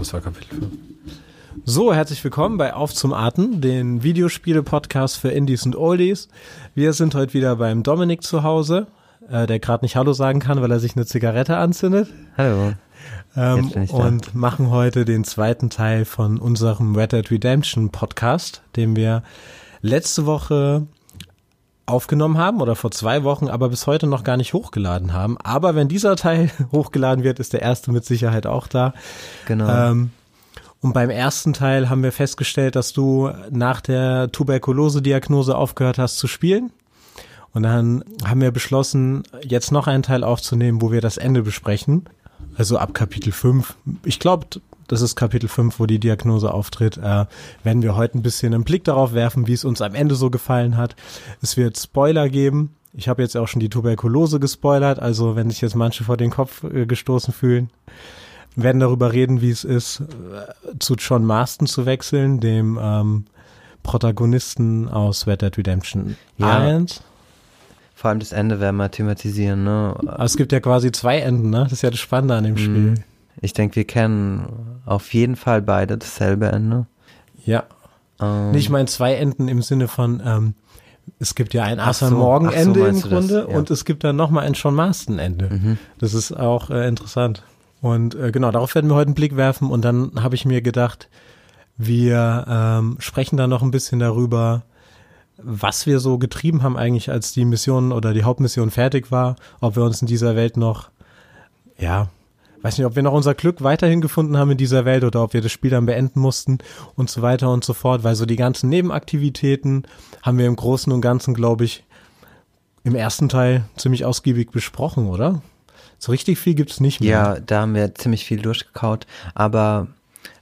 glaube es war Kapitel 5. So, herzlich willkommen bei Auf zum Arten, den Videospiele-Podcast für Indies und Oldies. Wir sind heute wieder beim Dominik zu Hause, äh, der gerade nicht Hallo sagen kann, weil er sich eine Zigarette anzündet. Hallo. Ähm, und machen heute den zweiten Teil von unserem Red Dead Redemption Podcast, den wir letzte Woche aufgenommen haben oder vor zwei Wochen, aber bis heute noch gar nicht hochgeladen haben. Aber wenn dieser Teil hochgeladen wird, ist der erste mit Sicherheit auch da. Genau. Ähm, und beim ersten Teil haben wir festgestellt, dass du nach der Tuberkulose-Diagnose aufgehört hast zu spielen. Und dann haben wir beschlossen, jetzt noch einen Teil aufzunehmen, wo wir das Ende besprechen. Also ab Kapitel 5. Ich glaube, das ist Kapitel 5, wo die Diagnose auftritt, äh, werden wir heute ein bisschen einen Blick darauf werfen, wie es uns am Ende so gefallen hat. Es wird Spoiler geben. Ich habe jetzt auch schon die Tuberkulose gespoilert, also wenn sich jetzt manche vor den Kopf äh, gestoßen fühlen, werden darüber reden, wie es ist, äh, zu John Marston zu wechseln, dem ähm, Protagonisten aus Red Dead Redemption Ja. 1. Vor allem das Ende werden wir thematisieren, ne? Aber es gibt ja quasi zwei Enden, ne? Das ist ja das Spannende an dem Spiel. Ich denke, wir kennen auf jeden Fall beide dasselbe Ende. Ja. Ähm, Nee, ich meine zwei Enden im Sinne von, ähm, es gibt ja ein Arthur so, Morgan ach so, Ende im Grunde ja. und es gibt dann nochmal ein John Marston Ende. mhm. Das ist auch äh, interessant. Und äh, genau, darauf werden wir heute einen Blick werfen und dann habe ich mir gedacht, wir ähm, sprechen da noch ein bisschen darüber, was wir so getrieben haben eigentlich, als die Mission oder die Hauptmission fertig war, ob wir uns in dieser Welt noch, ja, weiß nicht, ob wir noch unser Glück weiterhin gefunden haben in dieser Welt oder ob wir das Spiel dann beenden mussten und so weiter und so fort, weil so die ganzen Nebenaktivitäten haben wir im Großen und Ganzen, glaube ich, im ersten Teil ziemlich ausgiebig besprochen, oder? So richtig viel gibt's nicht mehr. Ja, da haben wir ziemlich viel durchgekaut. Aber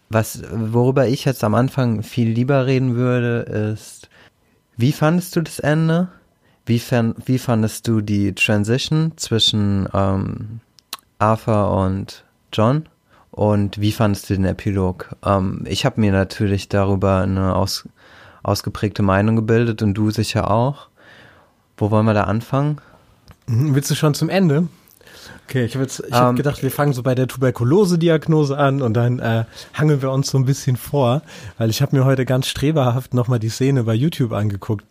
was, worüber ich jetzt am Anfang viel lieber reden würde, ist, wie fandest du das Ende? Wie, fan, wie fandest du die Transition zwischen ähm, Arthur und John? Und wie fandest du den Epilog? Ähm, ich habe mir natürlich darüber eine aus, ausgeprägte Meinung gebildet und du sicher auch. Wo wollen wir da anfangen? Mhm, Willst du schon zum Ende? Okay, ich habe ich hab Ähm, gedacht, wir fangen so bei der Tuberkulose-Diagnose an und dann äh, hangeln wir uns so ein bisschen vor, weil ich habe mir heute ganz streberhaft nochmal die Szene bei YouTube angeguckt,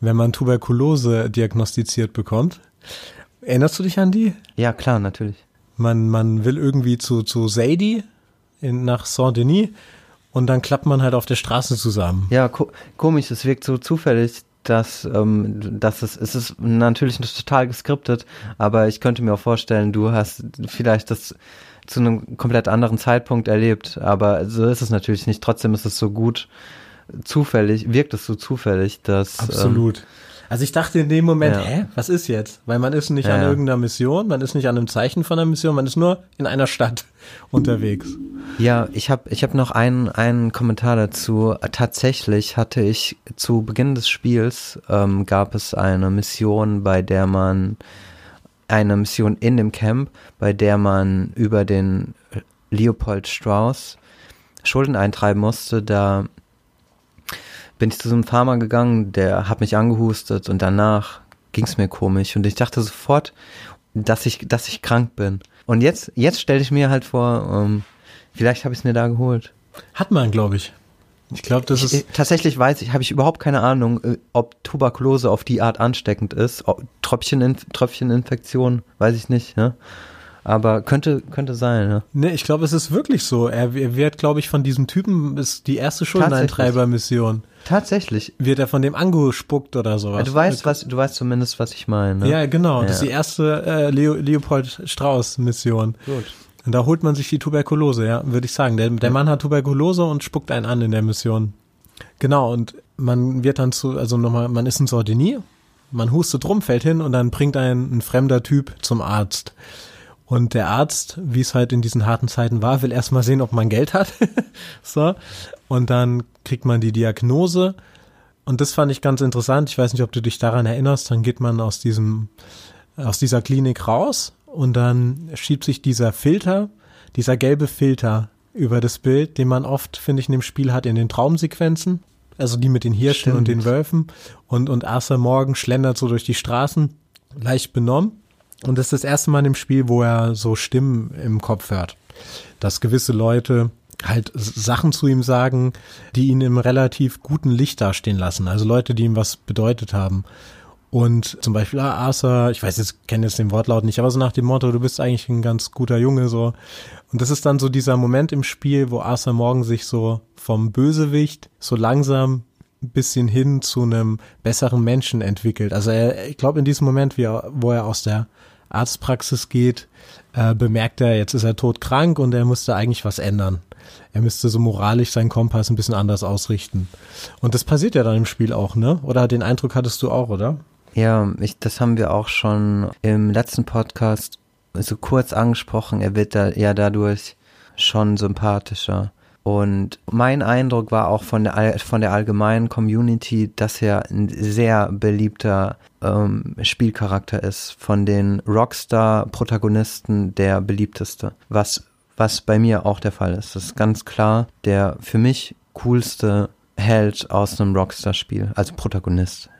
wenn man Tuberkulose diagnostiziert bekommt. Erinnerst du dich an die? Ja, klar, natürlich. Man, man will irgendwie zu, zu Sadie in, nach Saint-Denis und dann klappt man halt auf der Straße zusammen. Ja, ko komisch, es wirkt so zufällig, dass, ähm, dass es, es ist natürlich total geskriptet, aber ich könnte mir auch vorstellen, du hast vielleicht das zu einem komplett anderen Zeitpunkt erlebt, aber so ist es natürlich nicht. Trotzdem ist es so gut zufällig, wirkt es so zufällig, dass ähm, Absolut. Also ich dachte in dem Moment, Ja. hä, was ist jetzt? Weil man ist nicht Ja, an irgendeiner Mission, man ist nicht an einem Zeichen von einer Mission, man ist nur in einer Stadt unterwegs. Ja, ich habe ich hab noch einen, einen Kommentar dazu. Tatsächlich hatte ich zu Beginn des Spiels ähm, gab es eine Mission, bei der man eine Mission in dem Camp, bei der man über den Leopold Strauss Schulden eintreiben musste. Da bin ich zu so einem Farmer gegangen, der hat mich angehustet und danach ging es mir komisch und ich dachte sofort, dass ich, dass ich krank bin. Und jetzt, jetzt stelle ich mir halt vor, ähm, vielleicht habe ich es mir da geholt. Hat man, glaube ich. Ich glaube, das Ich, ist, tatsächlich weiß ich, habe ich überhaupt keine Ahnung, äh, ob Tuberkulose auf die Art ansteckend ist. Ob Tröpfchen, Tröpfcheninfektion, weiß ich nicht, ne? Aber könnte, könnte sein, ne? ne, ich glaube, es ist wirklich so. Er, er wird, glaube ich, von diesem Typen, ist die erste Schuldeneintreiber-Mission. Tatsächlich. Wird er von dem angespuckt oder sowas? Du weißt, was, du weißt zumindest, was ich meine. Ne? Ja, genau. Das ist Ja. die erste äh, Leo, Leopold Strauß-Mission. Gut. Und da holt man sich die Tuberkulose, ja, würde ich sagen. Der, der Mann hat Tuberkulose und spuckt einen an in der Mission. Genau, und man wird dann zu, also nochmal, man ist in Sardinier, man hustet rum, fällt hin und dann bringt einen ein fremder Typ zum Arzt. Und der Arzt, wie es halt in diesen harten Zeiten war, will erstmal sehen, ob man Geld hat. so. Und dann kriegt man die Diagnose. Und das fand ich ganz interessant. Ich weiß nicht, ob du dich daran erinnerst. Dann geht man aus diesem, aus dieser Klinik raus und dann schiebt sich dieser Filter, dieser gelbe Filter über das Bild, den man oft, finde ich, in dem Spiel hat, in den Traumsequenzen. Also die mit den Hirschen und den Stimmt. Wölfen. Und, und Arthur Morgan schlendert so durch die Straßen, leicht benommen. Und das ist das erste Mal dem Spiel, wo er so Stimmen im Kopf hört. dass gewisse Leute halt Sachen zu ihm sagen, die ihn im relativ guten Licht dastehen lassen. Also Leute, die ihm was bedeutet haben. Und zum Beispiel, ah, Arthur, ich weiß jetzt, kenne jetzt den Wortlaut nicht, aber so nach dem Motto, du bist eigentlich ein ganz guter Junge, so. Und das ist dann so dieser Moment im Spiel, wo Arthur Morgan sich so vom Bösewicht so langsam ein bisschen hin zu einem besseren Menschen entwickelt. Also er, ich glaube, in diesem Moment, wie er, wo er aus der Arztpraxis geht, äh, bemerkt er, jetzt ist er todkrank und er musste eigentlich was ändern. Er müsste so moralisch seinen Kompass ein bisschen anders ausrichten. Und das passiert ja dann im Spiel auch, ne? Oder den Eindruck hattest du auch, oder? Ja, ich, das haben wir auch schon im letzten Podcast so kurz angesprochen. Er wird da ja dadurch schon sympathischer. Und mein Eindruck war auch von der, von der allgemeinen Community, dass er ein sehr beliebter ähm, Spielcharakter ist. Von den Rockstar-Protagonisten der beliebteste. Was, was bei mir auch der Fall ist. Das ist ganz klar der für mich coolste Held aus einem Rockstar-Spiel, als Protagonist.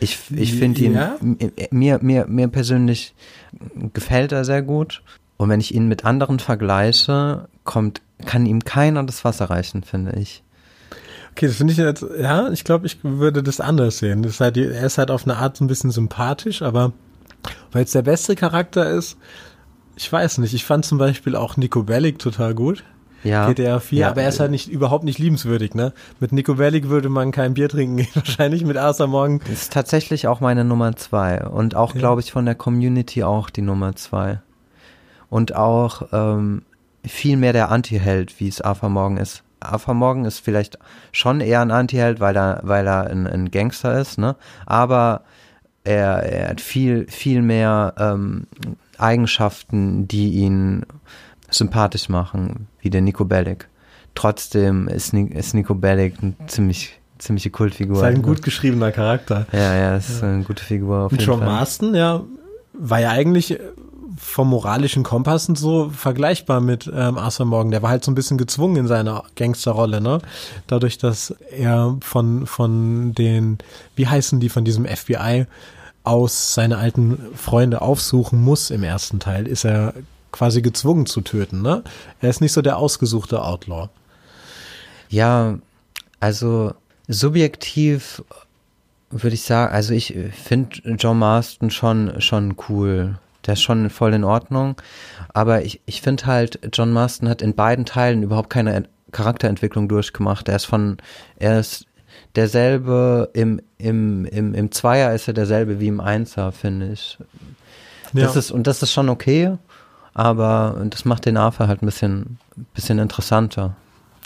Ich, ich finde ihn, ja? mir, mir, mir persönlich gefällt er sehr gut. Und wenn ich ihn mit anderen vergleiche, kommt, kann ihm keiner das Wasser reichen, finde ich. Okay, das finde ich jetzt, ja, ich glaube, ich würde das anders sehen. Das ist halt, er ist halt auf eine Art ein bisschen sympathisch, aber weil es der beste Charakter ist, ich weiß nicht. Ich fand zum Beispiel auch Nico Bellic total gut. Ja. GTA 4, ja. aber er ist halt nicht, überhaupt nicht liebenswürdig, ne? Mit Nico Bellic würde man kein Bier trinken gehen, wahrscheinlich mit Arthur Morgan. Das ist tatsächlich auch meine Nummer zwei und auch, ja. glaube ich, von der Community auch die Nummer zwei. Und auch ähm, viel mehr der Anti-Held, wie es Arthur Morgan ist. Arthur Morgan ist vielleicht schon eher ein Anti-Held, weil er, weil er ein, ein Gangster ist, ne? Aber er, er hat viel, viel mehr ähm, Eigenschaften, die ihn sympathisch machen, wie der Nico Bellic. Trotzdem ist, ist Nico Bellic eine ziemlich ziemliche Kultfigur. Ist halt ein gut geschriebener Charakter. Ja, ja, ist ja. eine gute Figur auf Und jeden John Fall. Marston, ja, war ja eigentlich vom moralischen Kompass und so vergleichbar mit ähm, Arthur Morgan. Der war halt so ein bisschen gezwungen in seiner Gangsterrolle, ne? Dadurch, dass er von, von den, wie heißen die von diesem FBI aus seine alten Freunde aufsuchen muss im ersten Teil, ist er quasi gezwungen zu töten, ne? Er ist nicht so der ausgesuchte Outlaw. Ja, also subjektiv würde ich sagen, also ich finde John Marston schon, schon cool. Der ist schon voll in Ordnung. Aber ich, ich finde halt, John Marston hat in beiden Teilen überhaupt keine Charakterentwicklung durchgemacht. Er ist von, er ist derselbe, im, im, im, im Zweier ist er derselbe wie im Einser, finde ich. Das ja. ist, und das ist schon okay aber das macht den AFA halt ein bisschen, bisschen interessanter.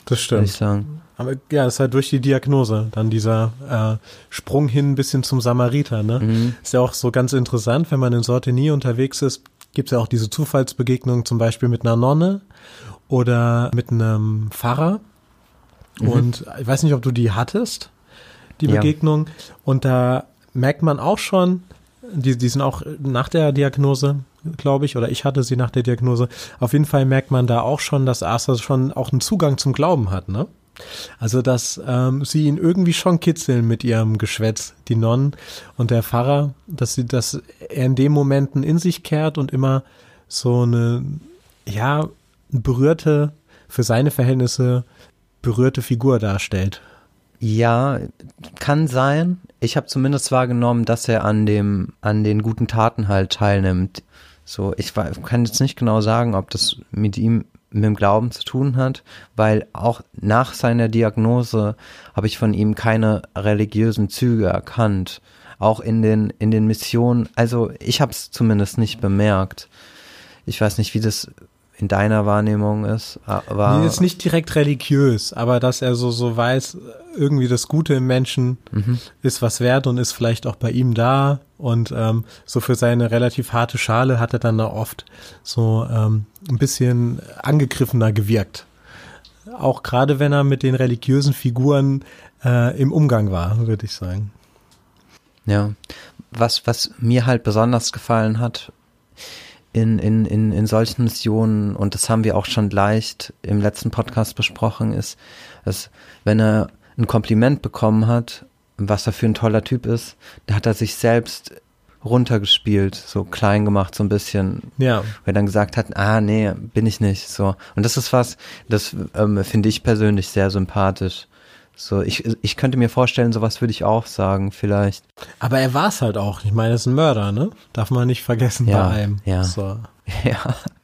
Das stimmt. Ich sagen. Aber ja, das ist halt durch die Diagnose, dann dieser äh, Sprung hin bis hin zum Samariter, ne? Mhm. Ist ja auch so ganz interessant, wenn man in Sortenie unterwegs ist, gibt es ja auch diese Zufallsbegegnung zum Beispiel mit einer Nonne oder mit einem Pfarrer. Mhm. Und ich weiß nicht, ob du die hattest, die Begegnung. Ja. Und da merkt man auch schon, die, die sind auch nach der Diagnose, glaube ich, oder ich hatte sie nach der Diagnose. Auf jeden Fall merkt man da auch schon, dass Arthur schon auch einen Zugang zum Glauben hat, ne? Also, dass ähm, sie ihn irgendwie schon kitzeln mit ihrem Geschwätz, die Nonnen und der Pfarrer, dass sie, dass er in den Momenten in sich kehrt und immer so eine, ja, berührte, für seine Verhältnisse berührte Figur darstellt. Ja, kann sein. Ich habe zumindest wahrgenommen, dass er an dem, an den guten Taten halt teilnimmt. So, ich kann jetzt nicht genau sagen, ob das mit ihm mit dem Glauben zu tun hat, weil auch nach seiner Diagnose habe ich von ihm keine religiösen Züge erkannt. Auch in den in den Missionen, also ich habe es zumindest nicht bemerkt. Ich weiß nicht, wie das in deiner Wahrnehmung ist. Aber nee, ist nicht direkt religiös, aber dass er so so weiß, irgendwie das Gute im Menschen mhm. ist was wert und ist vielleicht auch bei ihm da und ähm, so für seine relativ harte Schale hat er dann da oft so ähm, ein bisschen angegriffener gewirkt. Auch gerade wenn er mit den religiösen Figuren äh, im Umgang war, würde ich sagen. Ja, was was mir halt besonders gefallen hat in, in, in, in solchen Missionen, und das haben wir auch schon leicht im letzten Podcast besprochen, ist, dass wenn er ein Kompliment bekommen hat, was er für ein toller Typ ist, da hat er sich selbst runtergespielt, so klein gemacht, so ein bisschen. Ja. Weil er dann gesagt hat, ah, nee, bin ich nicht, so. Und das ist was, das ähm, finde ich persönlich sehr sympathisch. So, ich, ich könnte mir vorstellen, sowas würde ich auch sagen, vielleicht. Aber er war es halt auch. Ich meine, er ist ein Mörder, ne? Darf man nicht vergessen Ja, bei einem. ja. So. Ja.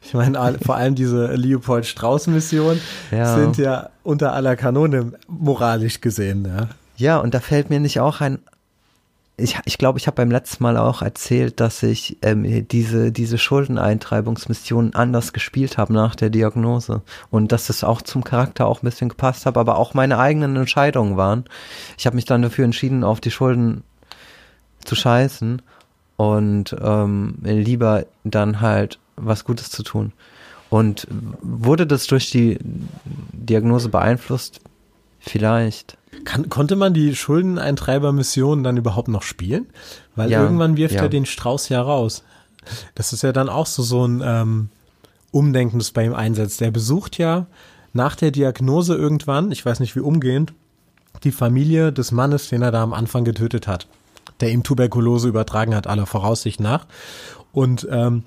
Ich meine, vor allem diese Leopold Strauß-Missionen Ja. sind ja unter aller Kanone moralisch gesehen, ja. Ja, und da fällt mir nicht auch ein. Ich, ich glaube, ich habe beim letzten Mal auch erzählt, dass ich ähm, diese, diese Schuldeneintreibungsmission anders gespielt habe nach der Diagnose. Und dass es auch zum Charakter auch ein bisschen gepasst hat, aber auch meine eigenen Entscheidungen waren. Ich habe mich dann dafür entschieden, auf die Schulden zu scheißen und ähm, lieber dann halt was Gutes zu tun. Und wurde das durch die Diagnose beeinflusst? Vielleicht. Kann, konnte man die Schuldeneintreiber-Mission dann überhaupt noch spielen? Weil Ja, irgendwann wirft ja. er den Strauß ja raus. Das ist ja dann auch so, so ein ähm, Umdenken, das bei ihm einsetzt. Der besucht ja nach der Diagnose irgendwann, ich weiß nicht wie umgehend, die Familie des Mannes, den er da am Anfang getötet hat, der ihm Tuberkulose übertragen hat, aller Voraussicht nach. Und ähm,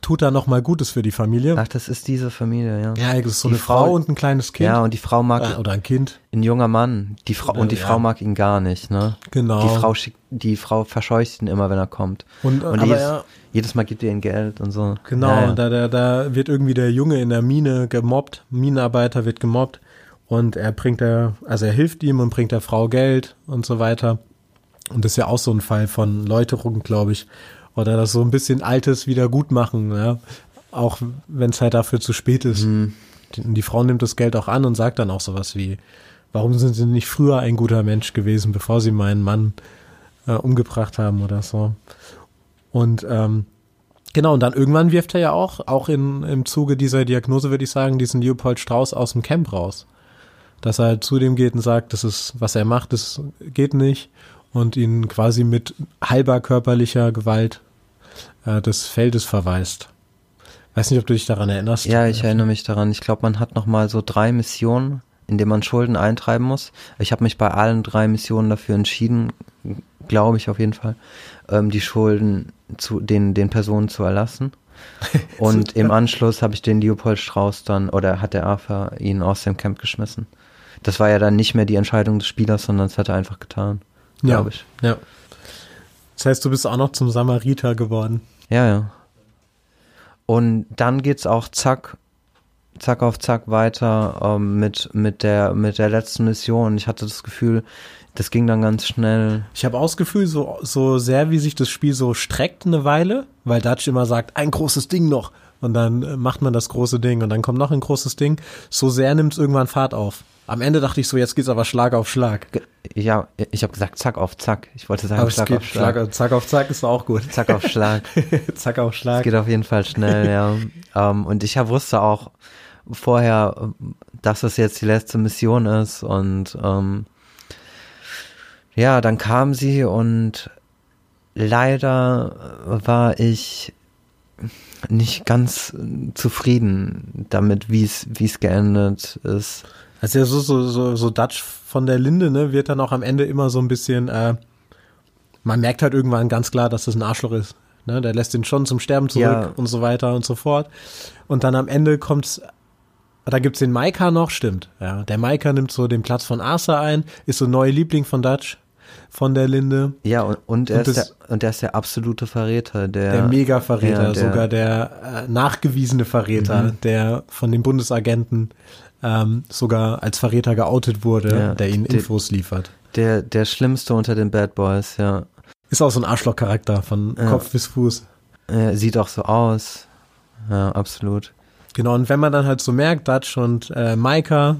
tut da nochmal Gutes für die Familie. Ach, das ist diese Familie, ja. ja, es ist so die eine Frau, Frau- und ein kleines Kind. Ja, und die Frau mag äh, oder ein Kind. ein junger Mann. Die Frau und die Ja. Frau mag ihn gar nicht, ne? Genau. Die Frau schickt, die Frau verscheucht ihn immer, wenn er kommt. Und, Und aber jedes, er, jedes Mal gibt ihr ihn Geld und so. Genau, Ja, ja. Da, da, da wird irgendwie der Junge in der Mine gemobbt, Minenarbeiter wird gemobbt und er bringt der, also er hilft ihm und bringt der Frau Geld und so weiter. Und das ist ja auch so ein Fall von Läuterung, glaube ich. Oder das so ein bisschen Altes wieder gut machen, ja. Auch wenn es halt dafür zu spät ist. Mhm. Die, die Frau nimmt das Geld auch an und sagt dann auch sowas wie, warum sind sie nicht früher ein guter Mensch gewesen, bevor sie meinen Mann äh, umgebracht haben oder so. Und ähm, Genau, und dann irgendwann wirft er ja auch, auch in, im Zuge dieser Diagnose, würde ich sagen, diesen Leopold Strauß aus dem Camp raus. Dass er halt zu dem geht und sagt, das ist, was er macht, das geht nicht. Und ihn quasi mit halber körperlicher Gewalt äh, des Feldes verweist. Weiß nicht, ob du dich daran erinnerst. Ja, ich erinnere mich daran. Ich glaube, man hat noch mal so drei Missionen, in denen man Schulden eintreiben muss. Ich habe mich bei allen drei Missionen dafür entschieden, glaube ich auf jeden Fall, ähm, die Schulden zu den den Personen zu erlassen. Und im Anschluss habe ich den Leopold Strauß dann oder hat der AFA ihn aus dem Camp geschmissen. Das war ja dann nicht mehr die Entscheidung des Spielers, sondern es hat er einfach getan, ja, glaube ich. ja. Das heißt, du bist auch noch zum Samariter geworden. Ja, ja. Und dann geht's auch zack, zack auf zack weiter ähm, mit, mit, der, mit der letzten Mission. Ich hatte das Gefühl, das ging dann ganz schnell. Ich habe auch das Gefühl, so, so sehr wie sich das Spiel so streckt eine Weile, weil Dutch immer sagt, ein großes Ding noch. Und dann äh, macht man das große Ding und dann kommt noch ein großes Ding. So sehr nimmt es irgendwann Fahrt auf. Am Ende dachte ich so, jetzt geht's aber Schlag auf Schlag. Ja, ich habe gesagt zack auf zack. Ich wollte sagen Aber es Schlag auf Schlag. Schlag, Zack auf Zack ist auch gut. Zack auf Schlag. Zack auf Es Schlag. geht auf jeden Fall schnell, ja. Ähm, und ich wusste auch vorher, dass es jetzt die letzte Mission ist und ähm, ja, dann kam sie und leider war ich nicht ganz zufrieden damit, wie es wie es geendet ist. Also ja, so, so, so, so Dutch von der Linde, ne, wird dann auch am Ende immer so ein bisschen, äh, man merkt halt irgendwann ganz klar, dass das ein Arschloch ist. Ne? Der lässt ihn schon zum Sterben zurück Ja. und so weiter und so fort. Und dann am Ende kommt's, da gibt's den Maika noch, stimmt. Ja, der Maika nimmt so den Platz von Arthur ein, ist so neuer Liebling von Dutch, von der Linde. Ja, und, und, er Und ist das- der, und er ist der absolute Verräter, der, Der Mega-Verräter, ja, der- sogar der äh, nachgewiesene Verräter, Mhm. der von den Bundesagenten ähm, sogar als Verräter geoutet wurde, Ja, der ihnen der- Infos liefert. der, der Schlimmste unter den Bad Boys, ja. Ist auch so ein Arschloch-Charakter von Ja. Kopf bis Fuß. Er sieht auch so aus. Ja, absolut. Genau, und wenn man dann halt so merkt, Dutch und äh, Maika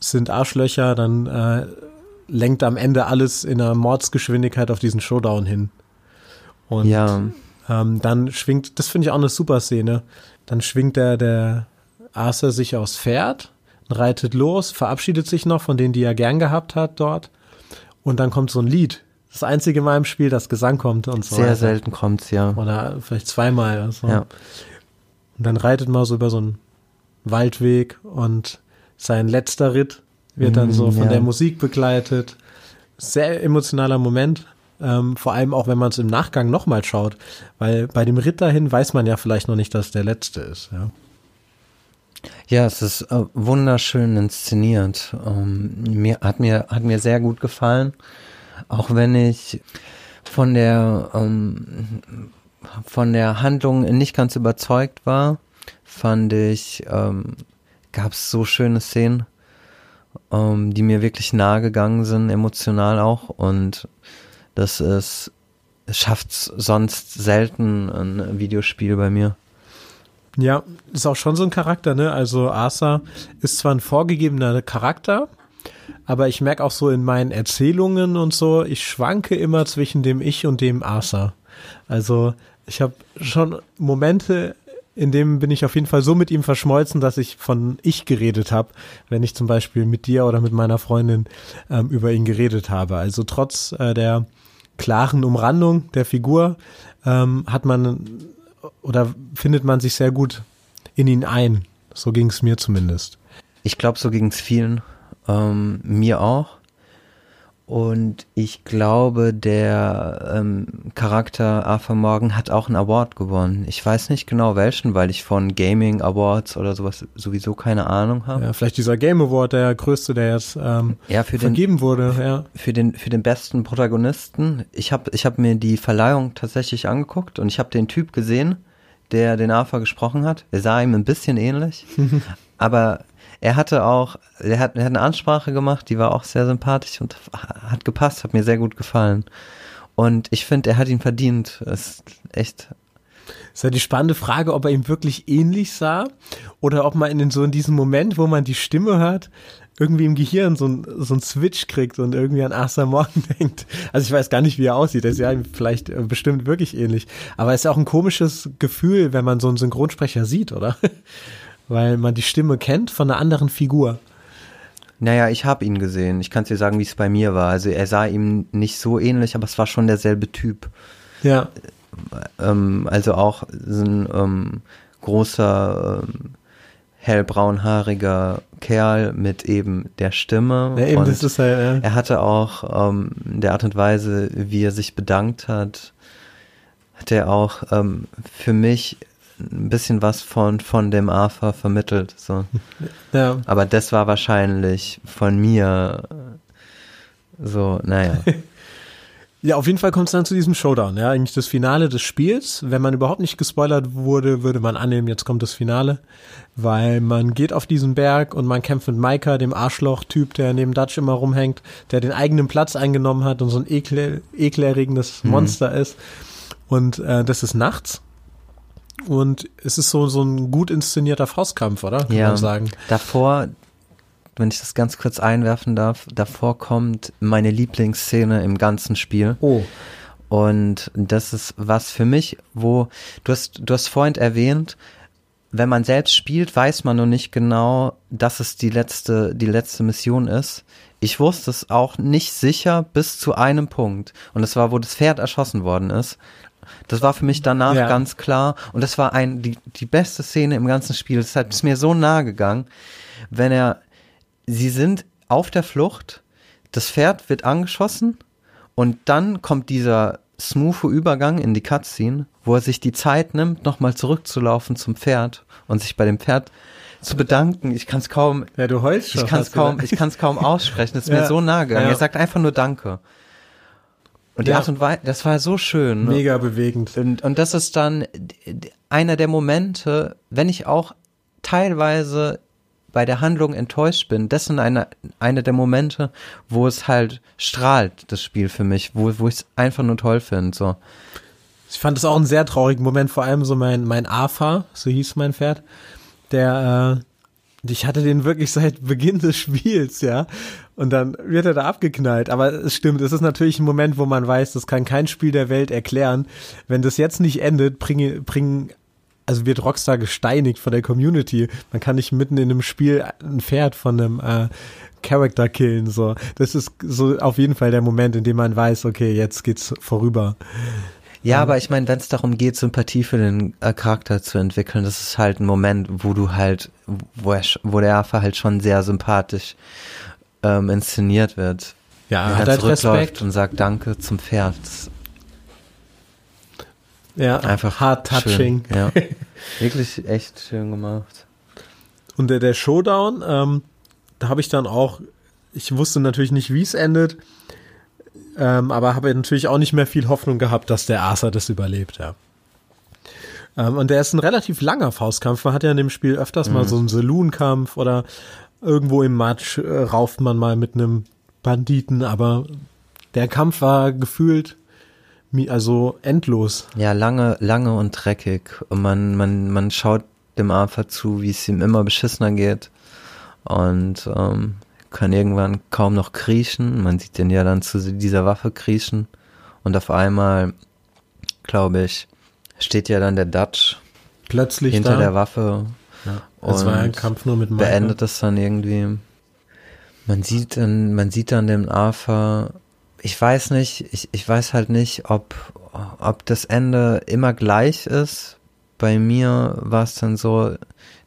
sind Arschlöcher, dann äh, lenkt am Ende alles in einer Mordsgeschwindigkeit auf diesen Showdown hin. Und ja, ähm, dann schwingt, das finde ich auch eine super Szene, dann schwingt der, der Arthur sich aufs Pferd, reitet los, verabschiedet sich noch von denen, die er gern gehabt hat dort. Und dann kommt so ein Lied. Das einzige Mal im Spiel, das Gesang kommt und so sehr weiter. selten kommt's, ja. Oder vielleicht zweimal. Also. Ja. Und dann reitet man so über so einen Waldweg und sein letzter Ritt wird dann Mm, so von ja. der Musik begleitet. Sehr emotionaler Moment. Ähm, vor allem auch, wenn man es im Nachgang nochmal schaut, weil bei dem Ritt dahin weiß man ja vielleicht noch nicht, dass der letzte ist. Ja, ja es ist äh, wunderschön inszeniert. Ähm, mir hat mir hat mir sehr gut gefallen, auch wenn ich von der ähm, von der Handlung nicht ganz überzeugt war, fand ich ähm, gab es so schöne Szenen ähm, die mir wirklich nahe gegangen sind, emotional auch. Und das ist, es schafft sonst selten ein Videospiel bei mir. Ja, ist auch schon so ein Charakter, ne? Also Asa ist zwar ein vorgegebener Charakter, aber ich merke auch so in meinen Erzählungen und so, ich schwanke immer zwischen dem Ich und dem Asa. Also ich habe schon Momente in dem bin ich auf jeden Fall so mit ihm verschmolzen, dass ich von ich geredet habe, wenn ich zum Beispiel mit dir oder mit meiner Freundin ähm, über ihn geredet habe. Also trotz äh, der klaren Umrandung der Figur ähm, hat man oder findet man sich sehr gut in ihn ein. So ging es mir zumindest. Ich glaube, so ging es vielen. Ähm, mir auch. Und ich glaube, der ähm, Charakter Arthur Morgan hat auch einen Award gewonnen. Ich weiß nicht genau welchen, weil ich von Gaming Awards oder sowas sowieso keine Ahnung habe. Ja, vielleicht dieser Game Award, der größte, der jetzt ähm, ja, für vergeben den, wurde. Ja. Für den für den besten Protagonisten. Ich habe ich hab mir die Verleihung tatsächlich angeguckt und ich habe den Typ gesehen, der den Arthur gesprochen hat. Er sah ihm ein bisschen ähnlich, aber er hatte auch, er hat, er hat eine Ansprache gemacht, die war auch sehr sympathisch und hat gepasst, hat mir sehr gut gefallen. Und ich finde, er hat ihn verdient. Das ist echt. ist ja die spannende Frage, ob er ihm wirklich ähnlich sah oder ob man in den, so in diesem Moment, wo man die Stimme hört, irgendwie im Gehirn so ein, so ein Switch kriegt und irgendwie an Asa Morgan denkt. Also ich weiß gar nicht, wie er aussieht. Er ist ja vielleicht äh, bestimmt wirklich ähnlich. Aber es ist auch ein komisches Gefühl, wenn man so einen Synchronsprecher sieht, oder? Weil man die Stimme kennt von einer anderen Figur. Naja, ich habe ihn gesehen. Ich kann dir sagen, wie es bei mir war. Also er sah ihm nicht so ähnlich, aber es war schon derselbe Typ. Ja. Ähm, also auch so ein ähm, großer, ähm, hellbraunhaariger Kerl mit eben der Stimme. Ja, eben, das ist halt, ja. Er hatte auch ähm, der Art und Weise, wie er sich bedankt hat, hat er auch ähm, für mich ein bisschen was von, von dem AFA vermittelt. So. Ja. Aber das war wahrscheinlich von mir so, naja. Ja, auf jeden Fall kommt es dann zu diesem Showdown, ja, eigentlich das Finale des Spiels. Wenn man überhaupt nicht gespoilert wurde, würde man annehmen, jetzt kommt das Finale, weil man geht auf diesen Berg und man kämpft mit Maika, dem Arschloch-Typ, der neben Dutch immer rumhängt, der den eigenen Platz eingenommen hat und so ein ekel, ekelerregendes mhm. Monster mhm. ist. Und äh, das ist nachts und es ist so, so ein gut inszenierter Faustkampf, oder? Kann ja, man sagen. Davor, wenn ich das ganz kurz einwerfen darf, davor kommt meine Lieblingsszene im ganzen Spiel. Oh. Und das ist was für mich, wo, du hast, du hast vorhin erwähnt, wenn man selbst spielt, weiß man noch nicht genau, dass es die letzte, die letzte Mission ist. Ich wusste es auch nicht sicher bis zu einem Punkt. Und das war, wo das Pferd erschossen worden ist. Das war für mich danach ja. ganz klar. Und das war ein, die, die beste Szene im ganzen Spiel. Das hat es mir so nahe gegangen. Wenn er, sie sind auf der Flucht, das Pferd wird angeschossen und dann kommt dieser smooth Übergang in die Cutscene, wo er sich die Zeit nimmt, nochmal zurückzulaufen zum Pferd und sich bei dem Pferd zu bedanken. Ich kann es kaum. Ja, du heulst schon. Ich kann es kaum, ich kann es kaum aussprechen. Das ist ja. mir so nahe gegangen. Ja. Er sagt einfach nur Danke. Und die ja. Art und Weise, das war so schön. Ne? Mega bewegend. Und, und das ist dann einer der Momente, wenn ich auch teilweise bei der Handlung enttäuscht bin, das sind eine, eine der Momente, wo es halt strahlt, das Spiel für mich, wo, wo ich es einfach nur toll finde. So. Ich fand es auch einen sehr traurigen Moment, vor allem so mein, mein AFA, so hieß mein Pferd, der, äh, ich hatte den wirklich seit Beginn des Spiels, ja. Und dann wird er da abgeknallt. Aber es stimmt, es ist natürlich ein Moment, wo man weiß, das kann kein Spiel der Welt erklären. Wenn das jetzt nicht endet, bringen, bringen also wird Rockstar gesteinigt von der Community. Man kann nicht mitten in einem Spiel ein Pferd von einem äh, Character killen. So, das ist so auf jeden Fall der Moment, in dem man weiß, okay, jetzt geht's vorüber. Ja, aber ich meine, wenn es darum geht, Sympathie für den äh, Charakter zu entwickeln, das ist halt ein Moment, wo du halt, wo, er, wo der Affe halt schon sehr sympathisch ähm, inszeniert wird. Ja, er hat halt zurückläuft Respekt. und sagt Danke zum Pferd. Ja, einfach hard touching. Schön. Ja. Wirklich echt schön gemacht. Und der, der Showdown, ähm, da habe ich dann auch, ich wusste natürlich nicht, wie es endet, ähm, aber habe natürlich auch nicht mehr viel Hoffnung gehabt, dass der Arthur das überlebt, ja. Ähm, und der ist ein relativ langer Faustkampf. Man hat ja in dem Spiel öfters mal so einen Saloon-Kampf oder irgendwo im Matsch äh, rauft man mal mit einem Banditen, aber der Kampf war gefühlt also endlos. Ja, lange, lange und dreckig. Und man, man, man schaut dem Arthur zu, wie es ihm immer beschissener geht. Und ähm, kann irgendwann kaum noch kriechen. Man sieht den ja dann zu dieser Waffe kriechen. Und auf einmal, glaube ich, steht ja dann der Dutch Plötzlich hinter da. der Waffe ja. Es war ein Kampf nur mit Michael. beendet es dann irgendwie. Man sieht dann, man sieht dann den Arthur. Ich weiß nicht, ich, ich weiß halt nicht, ob, ob das Ende immer gleich ist. Bei mir war es dann so,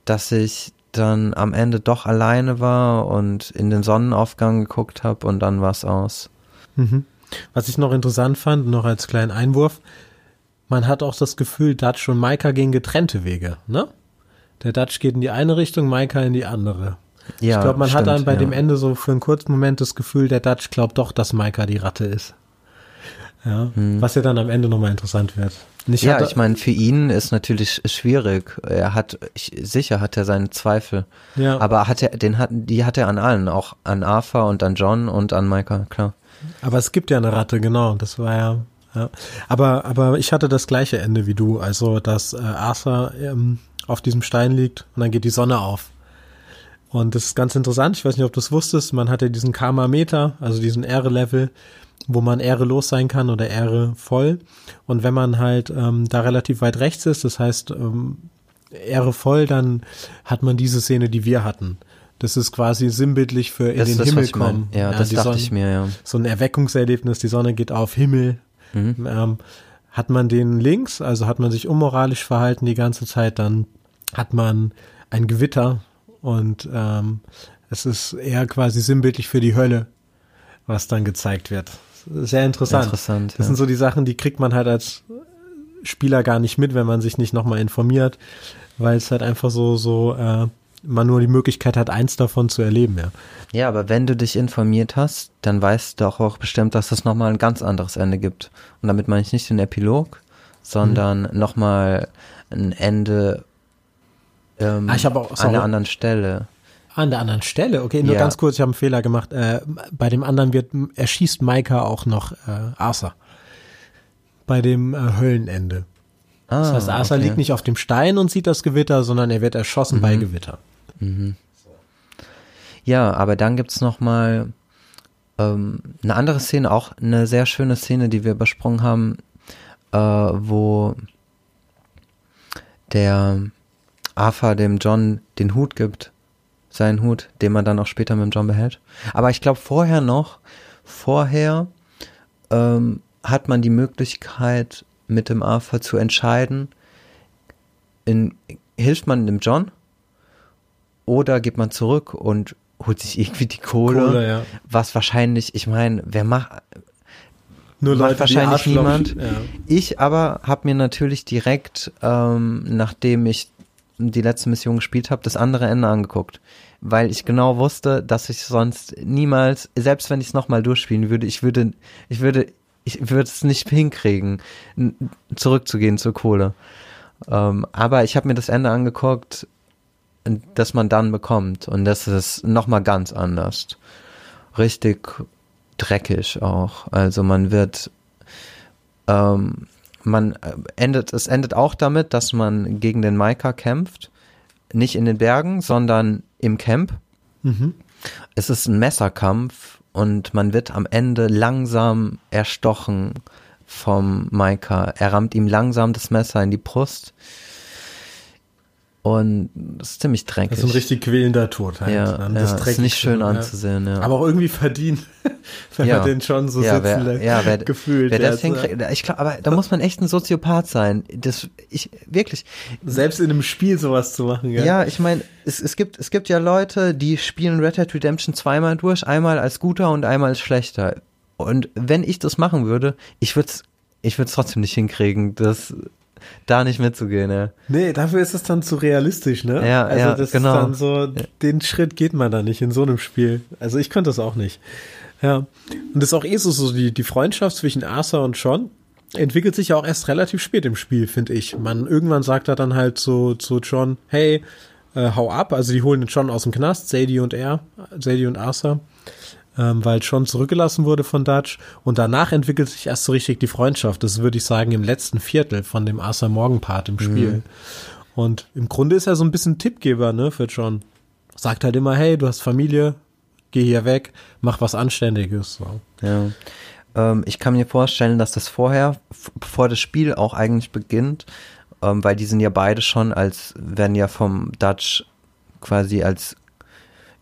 dass ich dann am Ende doch alleine war und in den Sonnenaufgang geguckt habe und dann war es aus. Mhm. Was ich noch interessant fand, noch als kleinen Einwurf, man hat auch das Gefühl, Dutch und Maika gehen getrennte Wege, ne? Der Dutch geht in die eine Richtung, Maika in die andere. Ja, ich glaube, man hat stimmt, dann bei ja. dem Ende so für einen kurzen Moment das Gefühl, der Dutch glaubt doch, dass Maika die Ratte ist. Ja, was ja dann am Ende nochmal interessant wird. Ich Hm. ja, hatte- ich meine, für ihn ist natürlich schwierig. Er hat, ich, sicher hat er seine Zweifel. Ja. Aber hat er, den hat, die hat er an allen, auch an Arthur und an John und an Micah, klar. Aber es gibt ja eine Ratte, genau. Das war ja. ja. Aber, aber ich hatte das gleiche Ende wie du. Also, dass äh, Arthur ähm, auf diesem Stein liegt und dann geht die Sonne auf. Und das ist ganz interessant. Ich weiß nicht, ob du es wusstest. Man hat ja diesen Karma-Meter, also diesen Ehre-Level, wo man ehrelos sein kann oder Ehre voll. Und wenn man halt ähm, da relativ weit rechts ist, das heißt ähm, Ehre voll, dann hat man diese Szene, die wir hatten. Das ist quasi sinnbildlich für in Das den das, Himmel kommen. Ja, das die dachte Sonne- ich mir, ja. so ein Erweckungserlebnis, die Sonne geht auf, Himmel. Mhm. Ähm, hat man den links, also hat man sich unmoralisch verhalten die ganze Zeit, dann hat man ein Gewitter und ähm, es ist eher quasi sinnbildlich für die Hölle, was dann gezeigt wird. Sehr interessant. Interessant, Das ja. sind so die Sachen, die kriegt man halt als Spieler gar nicht mit, wenn man sich nicht nochmal informiert, weil es halt einfach so, so, äh, man nur die Möglichkeit hat, eins davon zu erleben, ja. Ja, aber wenn du dich informiert hast, dann weißt du auch, bestimmt, dass es nochmal ein ganz anderes Ende gibt. Und damit meine ich nicht den Epilog, sondern Mhm. nochmal ein Ende ähm, Ah, auch- an einer anderen Stelle. An der anderen Stelle, okay, nur Ja. ganz kurz, ich habe einen Fehler gemacht. Äh, bei dem anderen wird erschießt Maika auch noch äh, Arthur. Bei dem äh, Höllenende. Ah, Das heißt, Arthur okay. liegt nicht auf dem Stein und sieht das Gewitter, sondern er wird erschossen Mhm. bei Gewitter. Ja, aber dann gibt's noch mal ähm, eine andere Szene, auch eine sehr schöne Szene, die wir übersprungen haben, äh, wo der Arthur dem John den Hut gibt, seinen Hut, den man dann auch später mit dem John behält. Aber ich glaube vorher noch, vorher ähm, hat man die Möglichkeit mit dem Arthur zu entscheiden, in, hilft man dem John oder geht man zurück und holt sich irgendwie die Kohle, Kohle, ja. was wahrscheinlich, ich meine, wer macht, Nur Macht Leute, wahrscheinlich niemand. Ja. ich aber habe mir natürlich direkt, ähm, nachdem ich die letzte Mission gespielt habe, das andere Ende angeguckt. Weil ich genau wusste, dass ich sonst niemals, selbst wenn ich es nochmal durchspielen würde, ich würde, ich würde, ich würde es nicht hinkriegen, zurückzugehen zur Kohle. Ähm, aber ich habe mir das Ende angeguckt, das man dann bekommt. Und das ist nochmal ganz anders. Richtig dreckig auch. Also man wird, ähm, man äh, endet, es endet auch damit, dass man gegen den Maika kämpft. Nicht in den Bergen, sondern im Camp. Mhm. Es ist ein Messerkampf und man wird am Ende langsam erstochen vom Maika. Er rammt ihm langsam das Messer in die Brust. Und das ist ziemlich dreckig. Das ist ein richtig quälender Tod halt. ja, ja, das ist nicht schön ja. anzusehen, ja. Aber auch irgendwie verdient, wenn Ja. man den schon so ja, sitzen lässt. ja, wer, gefühlt. wer das hinkriegt, ich glaube, aber da muss man echt ein Soziopath sein. Das, ich, wirklich. Selbst in einem Spiel sowas zu machen, ja. Ja, ich meine, es, es gibt, es gibt ja Leute, die spielen Red Dead Redemption zweimal durch, einmal als guter und einmal als schlechter. Und wenn ich das machen würde, ich würde es, ich würde es trotzdem nicht hinkriegen, das, da nicht mitzugehen, ja. Nee, dafür ist es dann zu realistisch, ne? Ja, also ja, das genau. ist dann so, den Schritt geht man da nicht in so einem Spiel. Also ich könnte das auch nicht. Ja. Und das ist auch eh so, so die, die Freundschaft zwischen Arthur und John entwickelt sich ja auch erst relativ spät im Spiel, finde ich. Man, irgendwann sagt er dann halt so zu John, hey, äh, hau ab. Also die holen den John aus dem Knast, Sadie und er, Sadie und Arthur ähm, weil John zurückgelassen wurde von Dutch. Und danach entwickelt sich erst so richtig die Freundschaft. Das würde ich sagen im letzten Viertel von dem Arthur Morgan Part im Spiel. Und im Grunde ist er so ein bisschen Tippgeber, ne, für John. Sagt halt immer, hey, du hast Familie, geh hier weg, mach was Anständiges. So. Ja. Ähm, ich kann mir vorstellen, dass das vorher, bevor das Spiel auch eigentlich beginnt, ähm, weil die sind ja beide schon als, werden ja vom Dutch quasi als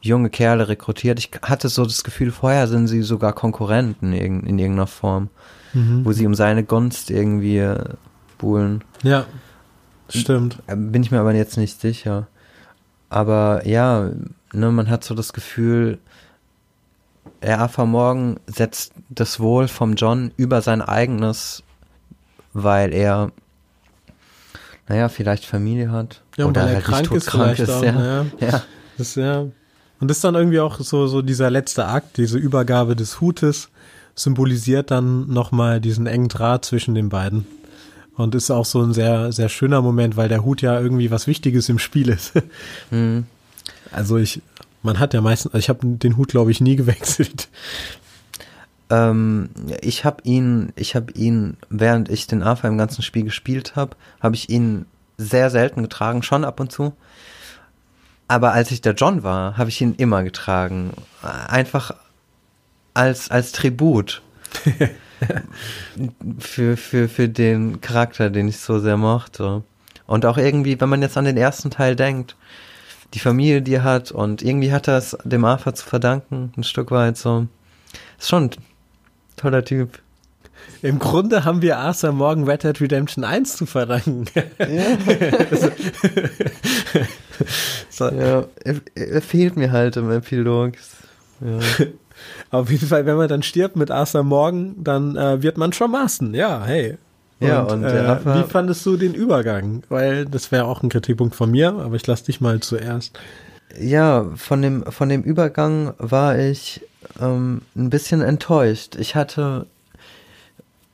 junge Kerle rekrutiert. Ich hatte so das Gefühl, vorher sind sie sogar Konkurrenten in, in irgendeiner Form, wo sie um seine Gunst irgendwie äh, buhlen. Ja, stimmt. Äh, Bin ich mir aber jetzt nicht sicher. Aber ja, ne, man hat so das Gefühl, Arthur Morgan setzt das Wohl vom John über sein eigenes, weil er, naja, vielleicht Familie hat. Ja, und oder weil er halt krank ist vielleicht ist. auch, ja. ne? Ja. Das ist ja. Und das ist dann irgendwie auch so, so dieser letzte Akt, diese Übergabe des Hutes, symbolisiert dann nochmal diesen engen Draht zwischen den beiden. Und ist auch so ein sehr, sehr schöner Moment, weil der Hut ja irgendwie was Wichtiges im Spiel ist. Mhm. Also ich, man hat ja meistens, also ich habe den Hut, glaube ich, nie gewechselt. Ähm, ich habe ihn, ich habe ihn, während ich den Arthur im ganzen Spiel gespielt habe, habe ich ihn sehr selten getragen, schon ab und zu. Aber als ich der John war, habe ich ihn immer getragen. Einfach als, als Tribut. für, für, für den Charakter, den ich so sehr mochte. Und auch irgendwie, wenn man jetzt an den ersten Teil denkt, die Familie, die er hat, und irgendwie hat er es dem Arthur zu verdanken, ein Stück weit so. Ist schon ein toller Typ. Im Grunde haben wir Arthur Morgan Red Dead Redemption 1 zu verdanken. so, Ja, er, er fehlt mir halt im Epilog. Ja. Auf jeden Fall, wenn man dann stirbt mit Arthur Morgan, dann äh, wird man schon maßen. Ja, hey. Ja, und äh, Arthur- wie fandest du den Übergang? Weil das wäre auch ein Kritikpunkt von mir, aber ich lass dich mal zuerst. Ja, von dem, von dem Übergang war ich ähm, ein bisschen enttäuscht. Ich hatte,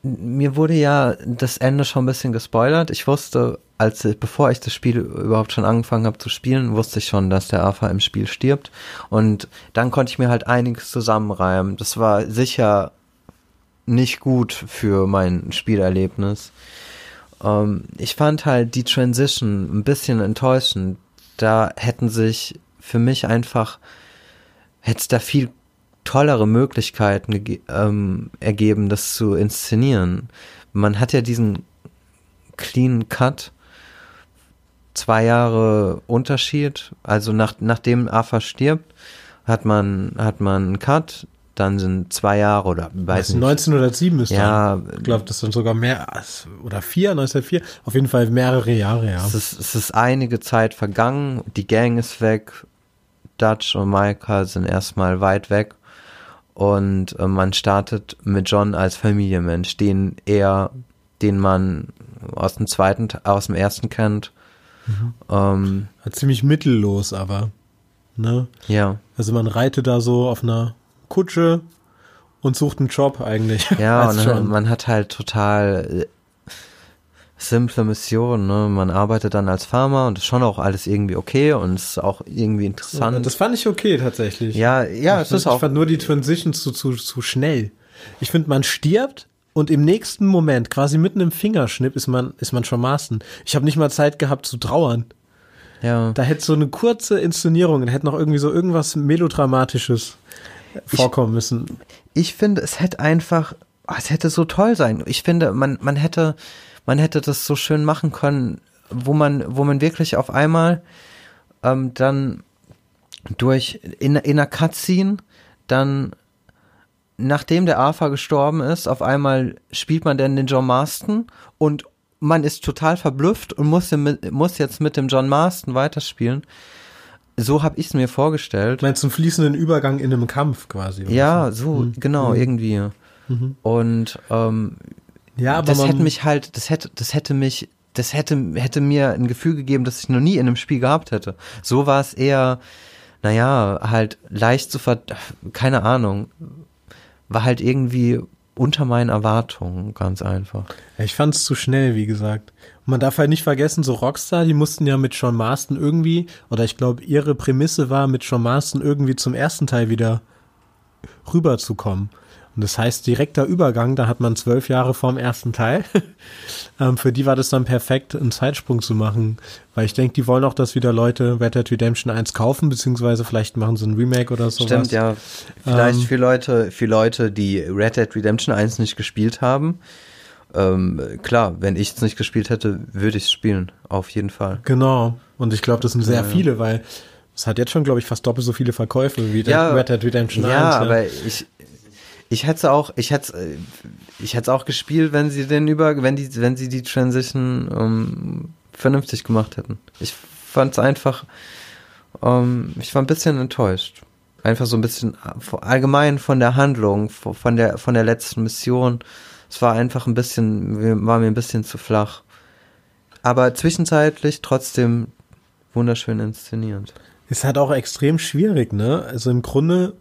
mir wurde ja das Ende schon ein bisschen gespoilert. Ich wusste, als bevor ich das Spiel überhaupt schon angefangen habe zu spielen, wusste ich schon, dass der Arthur im Spiel stirbt. Und dann konnte ich mir halt einiges zusammenreimen. Das war sicher nicht gut für mein Spielerlebnis. Ähm, ich fand halt die Transition ein bisschen enttäuschend. Da hätten sich für mich einfach, hätte es da viel tollere Möglichkeiten ähm, ergeben, das zu inszenieren. Man hat ja diesen clean Cut, zwei Jahre Unterschied, also nach, nachdem Arthur stirbt, hat man, hat man einen Cut, dann sind zwei Jahre oder weiß nicht. 1907 ist Ja, dann. Ich glaube, das sind sogar mehr oder vier, 1904. Auf jeden Fall mehrere Jahre, ja. Es ist, es ist einige Zeit vergangen, die Gang ist weg, Dutch und Micah sind erstmal weit weg und äh, man startet mit John als Familienmensch, den er, den man aus dem zweiten, aus dem ersten kennt. Ähm, Ziemlich mittellos, aber. Ne? ja, Also man reitet da so auf einer Kutsche und sucht einen Job eigentlich. ja, und John. man hat halt total äh, simple Missionen, ne? Man arbeitet dann als Farmer und ist schon auch alles irgendwie okay und ist auch irgendwie interessant. Das fand ich okay tatsächlich. ja, ja, es ich, ist ich auch fand nur die Transition zu, zu, zu schnell. Ich finde, man stirbt und im nächsten Moment, quasi mitten im Fingerschnipp, ist man, ist man schon maßen. Ich habe nicht mal Zeit gehabt zu trauern. ja. Da hätte so eine kurze Inszenierung, da hätte noch irgendwie so irgendwas Melodramatisches vorkommen müssen. ich finde, es hätte einfach, oh, es hätte so toll sein. Ich finde, man, man hätte, man hätte das so schön machen können, wo man, wo man wirklich auf einmal ähm, dann durch in, in einer Cutscene dann nachdem der Arthur gestorben ist, auf einmal spielt man dann den John Marston und man ist total verblüfft und muss, muss jetzt mit dem John Marston weiterspielen. So habe ich es mir vorgestellt. Meinst du einen fließenden Übergang in einem Kampf quasi? Ja, so, mhm. genau, mhm. irgendwie. Mhm. Und ähm, ja, das hätte mich halt, das hätte, das hätte mich, das hätte, hätte mir ein Gefühl gegeben, das ich noch nie in einem Spiel gehabt hätte. So war es eher, naja, halt leicht zu ver, keine Ahnung, war halt irgendwie unter meinen Erwartungen, ganz einfach. Ich fand es zu schnell, wie gesagt. Man darf halt nicht vergessen, so Rockstar, die mussten ja mit Sean Marston irgendwie, oder ich glaube, ihre Prämisse war, mit Sean Marston irgendwie zum ersten Teil wieder rüberzukommen. Und das heißt, direkter Übergang, da hat man zwölf Jahre vorm ersten Teil. ähm, für die war das dann perfekt, einen Zeitsprung zu machen. Weil ich denke, die wollen auch, dass wieder Leute Red Dead Redemption 1 kaufen, beziehungsweise vielleicht machen sie ein Remake oder so. Stimmt, ja. Vielleicht ähm, für Leute, für Leute, die Red Dead Redemption 1 nicht gespielt haben. Ähm, klar, wenn ich es nicht gespielt hätte, würde ich es spielen. Auf jeden Fall. Genau. Und ich glaube, das sind sehr ja, viele, weil es hat jetzt schon, glaube ich, fast doppelt so viele Verkäufe wie ja, Red Dead Redemption ja, 1. Ja, aber ich, ich hätte auch, ich hätte, ich hätte auch gespielt, wenn sie den über, wenn die, wenn sie die Transition um, vernünftig gemacht hätten. Ich fand es einfach, um, ich war ein bisschen enttäuscht. Einfach so ein bisschen äh, allgemein von der Handlung, von der, von der letzten Mission. Es war einfach ein bisschen, war mir ein bisschen zu flach. Aber zwischenzeitlich trotzdem wunderschön inszeniert. Ist halt auch extrem schwierig, ne? Also im Grunde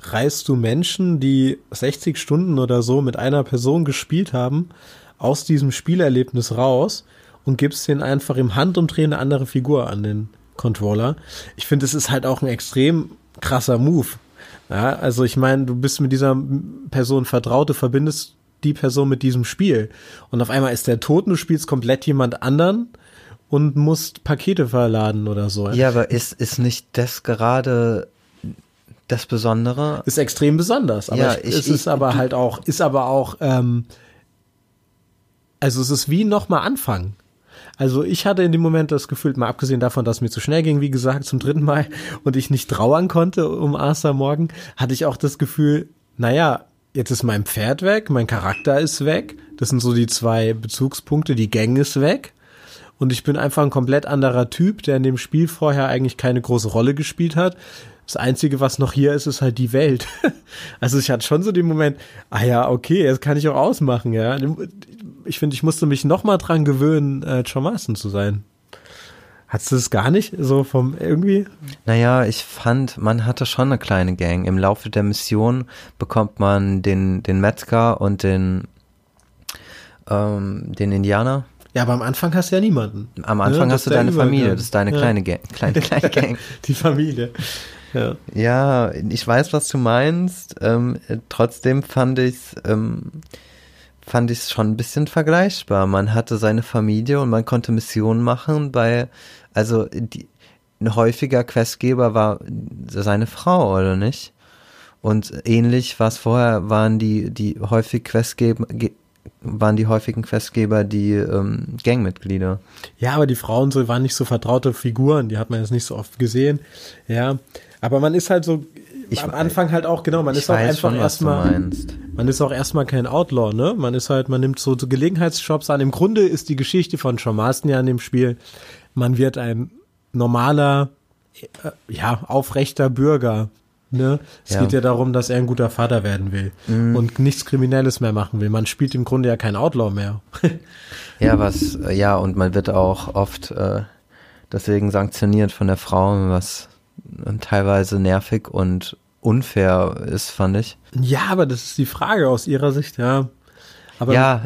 reißt du Menschen, die 60 Stunden oder so mit einer Person gespielt haben, aus diesem Spielerlebnis raus und gibst denen einfach im Handumdrehen eine andere Figur an den Controller. Ich finde, es ist halt auch ein extrem krasser Move. Ja, also ich meine, du bist mit dieser Person vertraut, du verbindest die Person mit diesem Spiel. Und auf einmal ist der tot und du spielst komplett jemand anderen und musst Pakete verladen oder so. Ja, aber ist, ist nicht das gerade das Besondere. Ist extrem besonders, aber ja, ich, es ist aber halt auch, ist aber auch, ähm, also es ist wie nochmal anfangen. Also ich hatte in dem Moment das Gefühl, mal abgesehen davon, dass es mir zu schnell ging, wie gesagt, zum dritten Mal und ich nicht trauern konnte um Arthur Morgan, hatte ich auch das Gefühl, naja, jetzt ist mein Pferd weg, mein Charakter ist weg, das sind so die zwei Bezugspunkte, die Gang ist weg und ich bin einfach ein komplett anderer Typ, der in dem Spiel vorher eigentlich keine große Rolle gespielt hat. Das Einzige, was noch hier ist, ist halt die Welt. also ich hatte schon so den Moment, ah ja, okay, das kann ich auch ausmachen, ja. Ich finde, ich musste mich noch mal dran gewöhnen, äh, John Marston zu sein. Hattest du das gar nicht so vom irgendwie? Naja, ich fand, man hatte schon eine kleine Gang. Im Laufe der Mission bekommt man den, den Metzger und den, ähm, den Indianer. Ja, aber am Anfang hast du ja niemanden. Am Anfang ne? hast du deine Familie, das ist deine ja. kleine Gang. Kleine, kleine Gang. Die Familie. Ja. ja, ich weiß, was du meinst. Ähm, trotzdem fand ich ähm, fand ich es schon ein bisschen vergleichbar. Man hatte seine Familie und man konnte Missionen machen bei, also die, ein häufiger Questgeber war seine Frau, oder nicht? Und ähnlich was vorher waren die, die häufig Questgeber, waren die häufigen Questgeber die ähm, Gangmitglieder. Ja, aber die Frauen so waren nicht so vertraute Figuren, die hat man jetzt nicht so oft gesehen. Ja, aber man ist halt so ich, am Anfang halt auch genau, man ist auch einfach erstmal man ist auch erstmal kein Outlaw, ne? Man ist halt, man nimmt so, so Gelegenheitsjobs an. Im Grunde ist die Geschichte von Sean Marston ja in dem Spiel, man wird ein normaler äh, ja, aufrechter Bürger, Ne? Es ja. geht ja darum, dass er ein guter Vater werden will mhm. und nichts Kriminelles mehr machen will. Man spielt im Grunde ja kein Outlaw mehr. ja, was, äh, ja, und man wird auch oft äh, deswegen sanktioniert von der Frau, was teilweise nervig und unfair ist, fand ich. Ja, aber das ist die Frage aus ihrer Sicht, ja. Aber ja.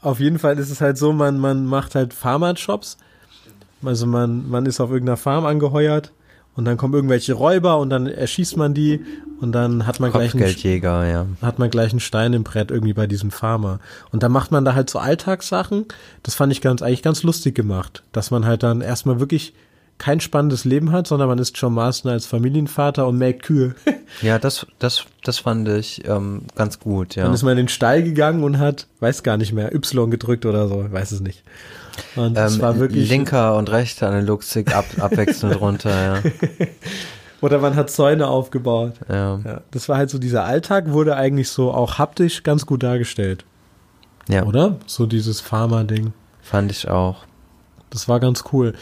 auf jeden Fall ist es halt so, man, man macht halt Farmer-Jobs. Also man, man ist auf irgendeiner Farm angeheuert und dann kommen irgendwelche Räuber und dann erschießt man die und dann hat man gleich einen, ja. hat man gleich einen Stein im Brett irgendwie bei diesem Farmer. Und dann macht man da halt so Alltagssachen. Das fand ich ganz, eigentlich ganz lustig gemacht, dass man halt dann erstmal wirklich kein spannendes Leben hat, sondern man ist John Marston als Familienvater und melkt Kühe. Ja, das, das, das fand ich ähm, ganz gut, ja. Dann ist man in den Stall gegangen und hat, weiß gar nicht mehr, Y gedrückt oder so, weiß es nicht. Und es ähm, war wirklich. linker und rechter Analogstick ab, abwechselnd runter, ja. Oder man hat Zäune aufgebaut. Ja, Ja, das war halt so, dieser Alltag wurde eigentlich so auch haptisch ganz gut dargestellt, ja oder? So dieses Farmer-Ding. fand ich auch. Das war ganz cool.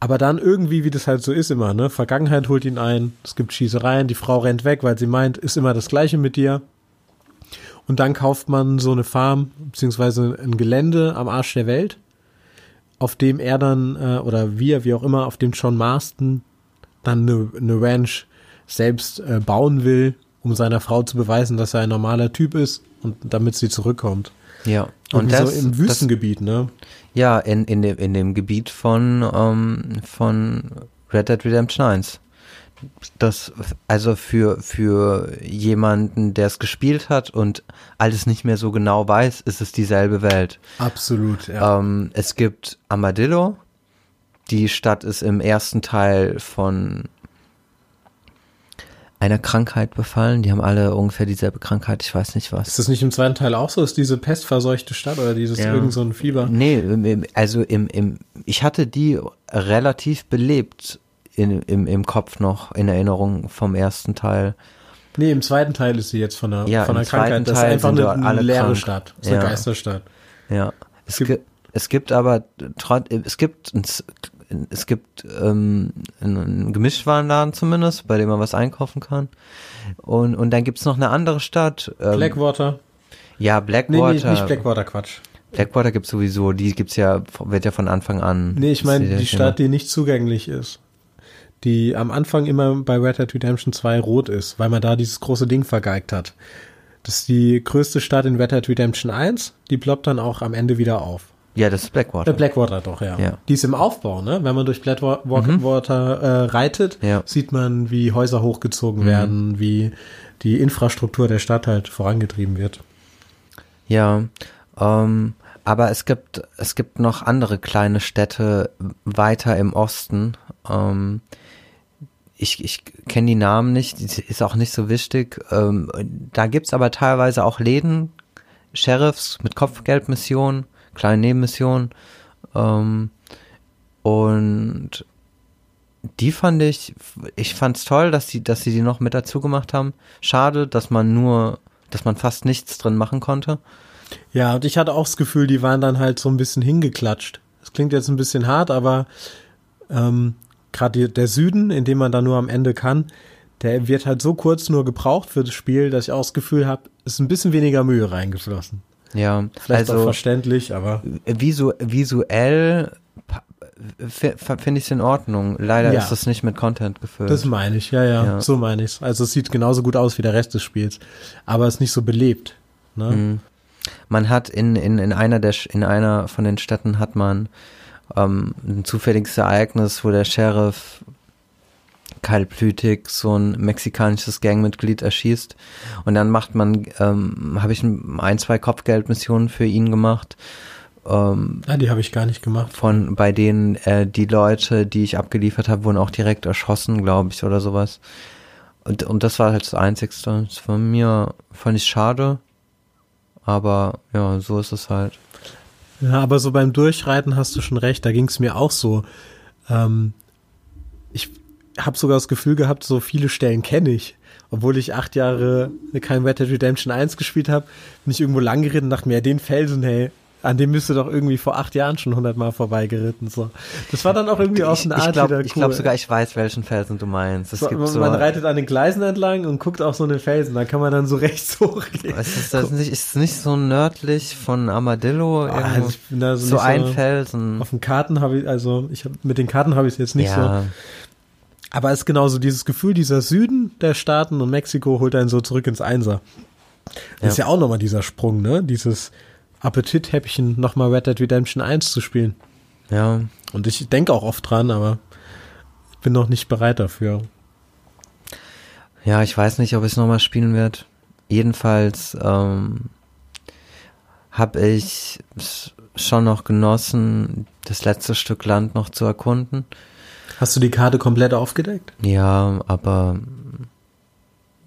Aber dann irgendwie, wie das halt so ist immer, ne? Vergangenheit holt ihn ein, es gibt Schießereien, die Frau rennt weg, weil sie meint, ist immer das Gleiche mit dir. Und dann kauft man so eine Farm, beziehungsweise ein Gelände am Arsch der Welt, auf dem er dann, äh, oder wir, wie auch immer, auf dem John Marston dann eine, eine Ranch selbst äh, bauen will, um seiner Frau zu beweisen, dass er ein normaler Typ ist und damit sie zurückkommt. Ja. Und das, so im das, Wüstengebiet, ne? ja, in, in, dem, in dem Gebiet von, ähm, von Red Dead Redemption 1. Das, also für, für jemanden, der es gespielt hat und alles nicht mehr so genau weiß, ist es dieselbe Welt. Absolut, ja. Ähm, es gibt Armadillo. Die Stadt ist im ersten Teil von einer Krankheit befallen. Die haben alle ungefähr dieselbe Krankheit. Ich weiß nicht was. Ist das nicht im zweiten Teil auch so? Ist diese pestverseuchte Stadt oder dieses Ja. irgend so ein Fieber? Nee, also im, im, ich hatte die relativ belebt in, im, im Kopf noch in Erinnerung vom ersten Teil. Nee, im zweiten Teil ist sie jetzt von der, Ja, von der Krankheit. Das ist einfach eine, eine alle leere krank. Stadt. Eine Ja. Geisterstadt. Ja. Es, Gibt- gibt, es gibt aber es gibt es gibt ähm, einen Gemischtwarenladen zumindest, bei dem man was einkaufen kann. Und, und dann gibt's noch eine andere Stadt. Ähm, Blackwater. ja, Nee, Blackwater. nee, nicht Blackwater, Quatsch. Blackwater gibt's sowieso, die gibt's ja, wird ja von Anfang an. Nee, ich meine die Thema. Stadt, die nicht zugänglich ist. Die am Anfang immer bei Red Dead Redemption 2 rot ist, weil man da dieses große Ding vergeigt hat. Das ist die größte Stadt in Red Dead Redemption 1. Die ploppt dann auch am Ende wieder auf. Ja, das ist Blackwater. Äh, Blackwater doch, ja. Ja. Die ist im Aufbau, ne? Wenn man durch Blackwater äh, reitet, Ja. sieht man, wie Häuser hochgezogen werden, wie die Infrastruktur der Stadt halt vorangetrieben wird. Ja, ähm, aber es gibt, es gibt noch andere kleine Städte weiter im Osten. Ähm, ich ich kenne die Namen nicht, ist auch nicht so wichtig. Ähm, da gibt's aber teilweise auch Läden, Sheriffs mit Kopfgeldmissionen, kleine Nebenmissionen. Ähm, und die fand ich, ich fand's toll, dass sie, dass sie die noch mit dazu gemacht haben. Schade, dass man nur, dass man fast nichts drin machen konnte. Ja, und ich hatte auch das Gefühl, die waren dann halt so ein bisschen hingeklatscht. Das klingt jetzt ein bisschen hart, aber ähm, gerade der Süden, in dem man da nur am Ende kann, der wird halt so kurz nur gebraucht für das Spiel, dass ich auch das Gefühl habe, ist ein bisschen weniger Mühe reingeflossen. Ja, Vielleicht auch also verständlich, aber visu visuell finde ich es in Ordnung. Leider Ja. ist das nicht mit Content gefüllt. das meine ich, ja, ja, Ja. so meine ich's. Also es sieht genauso gut aus wie der Rest des Spiels, aber es ist nicht so belebt. Ne? Mhm. Man hat in, in, in einer der in einer von den Städten hat man ähm, ein zufälliges Ereignis, wo der Sheriff kaltblütig so ein mexikanisches Gangmitglied erschießt und dann macht man ähm, habe ich ein, ein zwei Kopfgeldmissionen für ihn gemacht ähm, Ah, die habe ich gar nicht gemacht. von bei denen äh, die Leute, die ich abgeliefert habe, wurden auch direkt erschossen, glaube ich, oder sowas. Und, und das war halt das Einzigste. Das von mir fand ich schade, aber ja, so ist es halt. Ja, aber so beim Durchreiten hast du schon recht, da ging es mir auch so. Ähm, ich habe sogar das Gefühl gehabt, so viele Stellen kenne ich. Obwohl ich acht Jahre kein Red Dead Redemption 1 gespielt habe, bin ich irgendwo lang geritten und dachte mir, ja, den Felsen, hey, an dem du doch irgendwie vor acht Jahren schon hundertmal vorbeigeritten. So. Das war dann auch irgendwie auf ich eine ich Art glaube wieder cool. glaub sogar, ich weiß, welchen Felsen du meinst. So, man, so, man reitet an den Gleisen entlang und guckt auf so einen Felsen, da kann man dann so rechts hochgehen. ist das nicht, ist nicht so nördlich von Armadillo irgendwo? also ich bin da so, ein Felsen. Auf den Karten habe ich, also ich hab, mit den Karten habe ich es jetzt nicht so. Aber es ist genauso dieses Gefühl, dieser Süden der Staaten und Mexiko holt einen so zurück ins Einser. Das Ja. ist ja auch nochmal dieser Sprung, ne? Dieses Appetithäppchen, nochmal Red Dead Redemption 1 zu spielen. ja. Und ich denke auch oft dran, aber ich bin noch nicht bereit dafür. Ja, ich weiß nicht, ob ich es nochmal spielen werde. Jedenfalls ähm, habe ich es schon noch genossen, das letzte Stück Land noch zu erkunden. Hast du die Karte komplett aufgedeckt? Ja, aber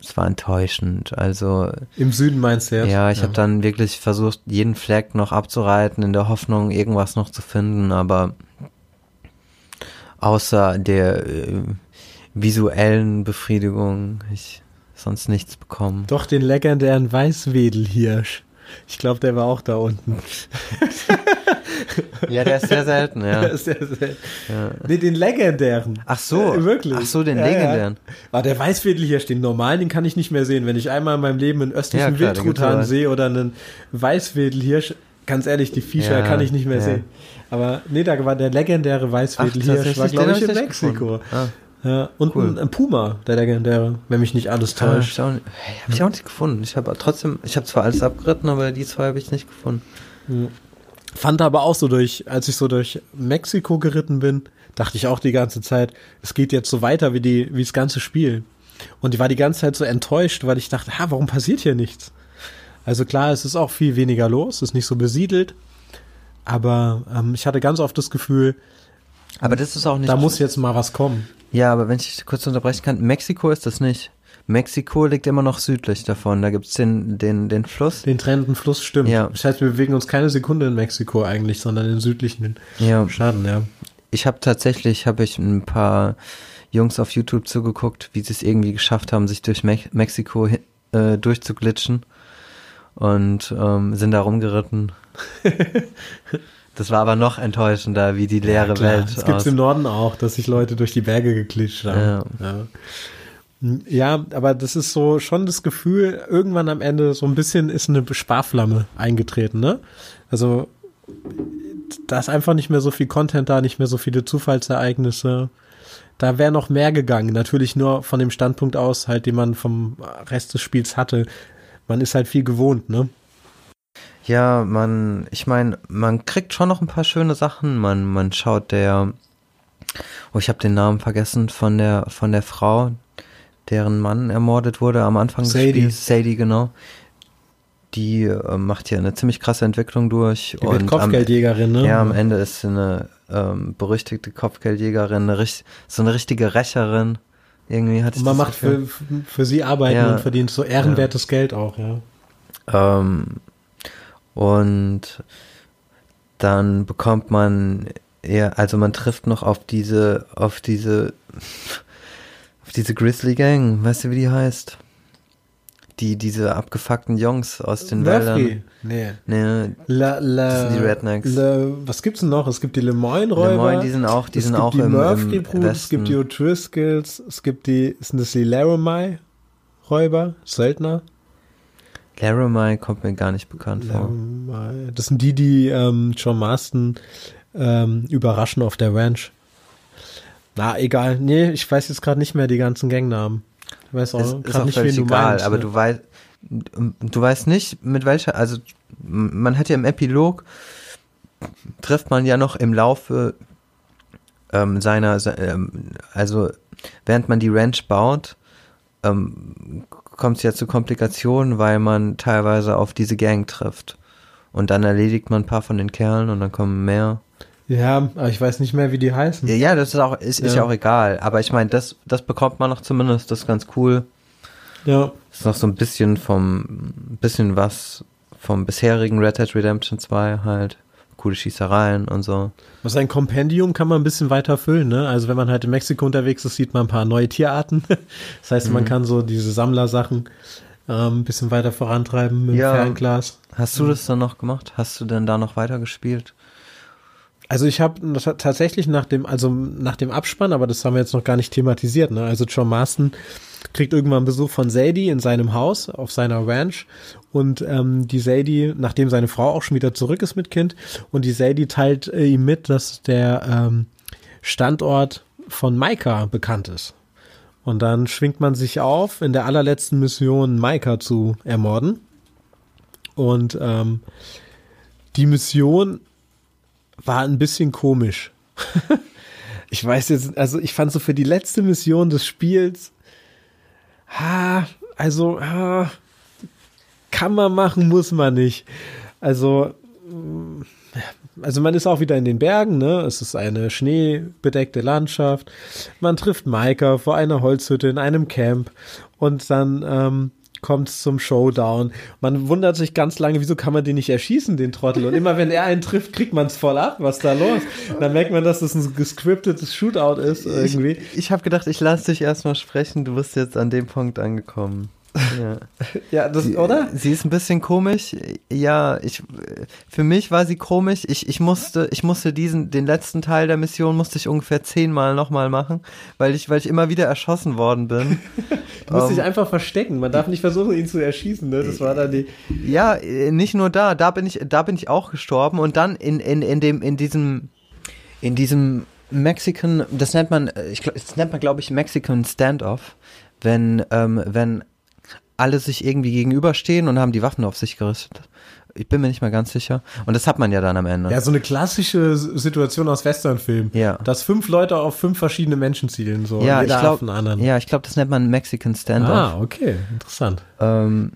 es war enttäuschend. Also Im Süden meinst du jetzt? ja, ich habe dann wirklich versucht, jeden Fleck noch abzureiten, in der Hoffnung, irgendwas noch zu finden, aber außer der äh, visuellen Befriedigung, ich sonst nichts bekommen. Doch den legendären Weißwedelhirsch. Ich glaube, der war auch da unten. Ja, der ist sehr selten, ja. Das ist sehr, sehr, Nee, den legendären. Ach so, Äh, wirklich. Ach so, den Ja, legendären. Ja. Aber der Weißwedelhirsch, den normalen, den kann ich nicht mehr sehen. Wenn ich einmal in meinem Leben einen östlichen Ja, klar, Wildtruthahn sehe oder einen Weißwedelhirsch, ganz ehrlich, die Viecher Ja, kann ich nicht mehr ja. sehen. Aber nee, da war der legendäre Weißwedelhirsch, war glaube ich in Mexiko. Ah. Ja, und Cool. ein, ein Puma, der legendäre, wenn mich nicht alles Ah, täuscht. ich nicht- hey, hab ich auch nicht gefunden. Ich habe trotzdem, ich habe zwar alles abgeritten, aber die zwei habe ich nicht gefunden. Fand aber auch so durch, als ich so durch Mexiko geritten bin, dachte ich auch die ganze Zeit, es geht jetzt so weiter wie die, wie das ganze Spiel. Und ich war die ganze Zeit so enttäuscht, weil ich dachte, ha, warum passiert hier nichts? Also klar, es ist auch viel weniger los, es ist nicht so besiedelt, aber ähm, ich hatte ganz oft das Gefühl, Aber das ist auch nicht. da muss jetzt mal was kommen. ja, aber wenn ich kurz unterbrechen kann, Mexiko ist das nicht. Mexiko liegt immer noch südlich davon. Da gibt's den, den, den Fluss. Den trennenden Fluss stimmt. Ja. Das heißt, wir bewegen uns keine Sekunde in Mexiko eigentlich, sondern in südlichen Ja, Schaden, ja. ich habe tatsächlich, habe ich ein paar Jungs auf YouTube zugeguckt, wie sie es irgendwie geschafft haben, sich durch Me Mexiko äh, durchzuglitschen und ähm, sind da rumgeritten. das war aber noch enttäuschender, wie die leere Klar, Welt Das gibt's aus. im Norden auch, dass sich Leute durch die Berge geklitscht haben. Ja. ja, aber das ist so schon das Gefühl, irgendwann am Ende so ein bisschen ist eine Sparflamme eingetreten, ne? Also da ist einfach nicht mehr so viel Content da, nicht mehr so viele Zufallsereignisse. Da wäre noch mehr gegangen. Natürlich nur von dem Standpunkt aus, halt, den man vom Rest des Spiels hatte. Man ist halt viel gewohnt, ne? Ja, man, ich meine, man kriegt schon noch ein paar schöne Sachen. Man, man schaut der, oh, ich habe den Namen vergessen von der, von der Frau, deren Mann ermordet wurde am Anfang Sadie. des Spiels. Sadie, genau. Die äh, macht hier eine ziemlich krasse Entwicklung durch. Die wird am- Kopfgeldjägerin, ne? Ja, am Ende ist sie eine ähm, berüchtigte Kopfgeldjägerin, eine, so eine richtige Rächerin. Irgendwie hat Und man macht für, für sie Arbeiten Ja. und verdient so ehrenwertes Geld auch, ja. Ähm, und dann bekommt man ja, also man trifft noch auf diese, auf diese, diese Grizzly Gang, weißt du, wie die heißt? Die, diese abgefuckten Jungs aus den Murphy. Wäldern. Nee. Nee, La, la, Das sind die Rednecks. Le, was gibt's denn noch? Es gibt die Lemoyne-Räuber. Lemoyne, die sind auch, die es sind auch die im, im Murphy-Brut, es gibt die Westen. O'Driscolls, es gibt die, sind das die Laramie-Räuber? Söldner? Laramie kommt mir gar nicht bekannt vor. Laramie. Das sind die, die ähm, John Marston ähm, überraschen auf der Ranch. Na, egal. Nee, ich weiß jetzt gerade nicht mehr die ganzen Gangnamen. Ich weiß auch ist auch nicht, wen du egal, meinst. aber ne? du weißt, du weißt nicht, mit welcher, also man hat ja im Epilog, trifft man ja noch im Laufe ähm, seiner, se- ähm, also während man die Ranch baut, ähm, kommt es ja zu Komplikationen, weil man teilweise auf diese Gang trifft. Und dann erledigt man ein paar von den Kerlen und dann kommen mehr. Ja, aber ich weiß nicht mehr, wie die heißen. Ja, ja das ist auch, ist, ist Ja. ja auch egal. Aber ich meine, das, das bekommt man noch zumindest, das ist ganz cool. Ja. ist noch so ein bisschen vom, bisschen was vom bisherigen Red Dead Redemption 2 halt. Coole Schießereien und so. Was ein Kompendium kann man ein bisschen weiter füllen, ne? Also wenn man halt in Mexiko unterwegs ist, sieht man ein paar neue Tierarten. Das heißt, Mhm. man kann so diese Sammlersachen ähm, ein bisschen weiter vorantreiben mit Ja. dem Fernglas. Hast du das dann noch gemacht? Hast du denn da noch weiter gespielt? Also ich habe tatsächlich nach dem, also nach dem Abspann, aber das haben wir jetzt noch gar nicht thematisiert, ne? Also John Marston kriegt irgendwann Besuch von Sadie in seinem Haus auf seiner Ranch und ähm, die Sadie, nachdem seine Frau auch schon wieder zurück ist mit Kind und die Sadie teilt äh, ihm mit, dass der ähm, Standort von Maika bekannt ist. Und dann schwingt man sich auf, in der allerletzten Mission Maika zu ermorden. Und ähm, die Mission war ein bisschen komisch. ich weiß jetzt, also ich fand so für die letzte Mission des Spiels, ha, also, ha, kann man machen, muss man nicht. Also, mm, also man ist auch wieder in den Bergen, ne? Es ist eine schneebedeckte Landschaft. Man trifft Maika vor einer Holzhütte in einem Camp und dann ähm, kommt es zum Showdown. Man wundert sich ganz lange, wieso kann man den nicht erschießen, den Trottel? Und immer wenn er einen trifft, kriegt man es voll ab. Was ist da los? dann merkt man, dass das ein gescriptetes Shootout ist irgendwie. Ich, ich habe gedacht, ich lasse dich erstmal sprechen. Du bist jetzt an dem Punkt angekommen. Ja, ja das, sie, oder? Sie ist ein bisschen komisch. Ja, ich, für mich war sie komisch. Ich, ich musste, ich musste diesen, den letzten Teil der Mission musste ich ungefähr zehnmal nochmal machen, weil ich, weil ich immer wieder erschossen worden bin. du musst um, dich ähm, einfach verstecken. Man darf nicht versuchen, ihn zu erschießen, ne? Das war dann die. Ja, nicht nur da. Da bin ich, da bin ich auch gestorben und dann in, in, in dem, in diesem, in diesem Mexican, das nennt man, ich, das nennt man, glaube ich, Mexican Standoff wenn, ähm, wenn alle sich irgendwie gegenüberstehen und haben die Waffen auf sich gerichtet. Ich bin mir nicht mal ganz sicher. Und das hat man ja dann am Ende. Ja, so eine klassische Situation aus Westernfilmen. Ja. Dass fünf Leute auf fünf verschiedene Menschen zielen, so. Ja, ich glaube, ja, ich glaube, das nennt man Mexican Standoff. Ah, okay, interessant. Ähm,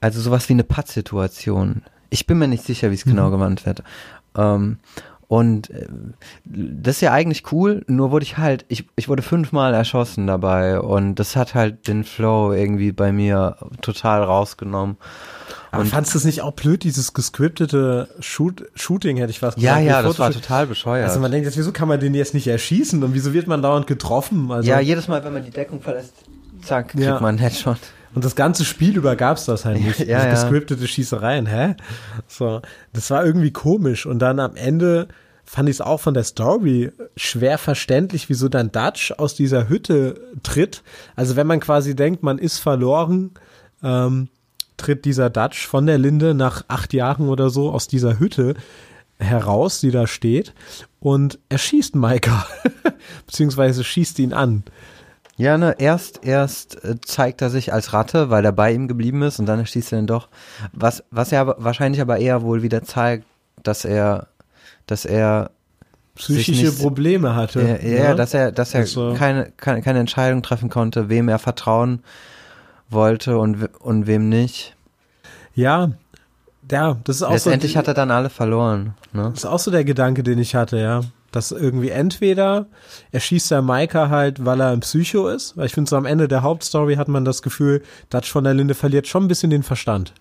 also sowas wie eine Pattsituation. Ich bin mir nicht sicher, wie es genau mhm. gewandt wird. Ähm, und äh, das ist ja eigentlich cool, nur wurde ich halt, ich, ich wurde fünfmal erschossen dabei und das hat halt den Flow irgendwie bei mir total rausgenommen. Aber und fandst du es nicht auch blöd, dieses gescriptete Shoot, Shooting, hätte ich fast gesagt. Ja, ja, das war total bescheuert. Also man denkt jetzt, wieso kann man den jetzt nicht erschießen und wieso wird man dauernd getroffen? Also ja, jedes Mal, wenn man die Deckung verlässt, zack, kriegt ja. man einen Headshot. Und das ganze Spiel über gab's das halt nicht. Ja, ja. Gescriptete Schießereien, hä? So, das war irgendwie komisch. Und dann am Ende fand ich es auch von der Story schwer verständlich, wieso dann Dutch aus dieser Hütte tritt. Also wenn man quasi denkt, man ist verloren, ähm, tritt dieser Dutch von der Linde nach acht Jahren oder so aus dieser Hütte heraus, die da steht, und er schießt Maika, beziehungsweise schießt ihn an. Ja, ne, erst, erst äh, zeigt er sich als Ratte, weil er bei ihm geblieben ist und dann erschießt er ihn doch. Was, was er wahrscheinlich aber eher wohl wieder zeigt, dass er, dass er psychische nicht, Probleme hatte. Ja, ja, ne? dass er, dass er also. keine, keine, keine Entscheidung treffen konnte, wem er vertrauen wollte und, und wem nicht. Ja, ja, das ist auch Letztendlich so. hat er dann alle verloren. Ne? Das ist auch so der Gedanke, den ich hatte, ja. Dass irgendwie entweder er schießt der Maika halt, weil er ein Psycho ist, weil ich finde so am Ende der Hauptstory hat man das Gefühl, Dutch von der Linde verliert schon ein bisschen den Verstand.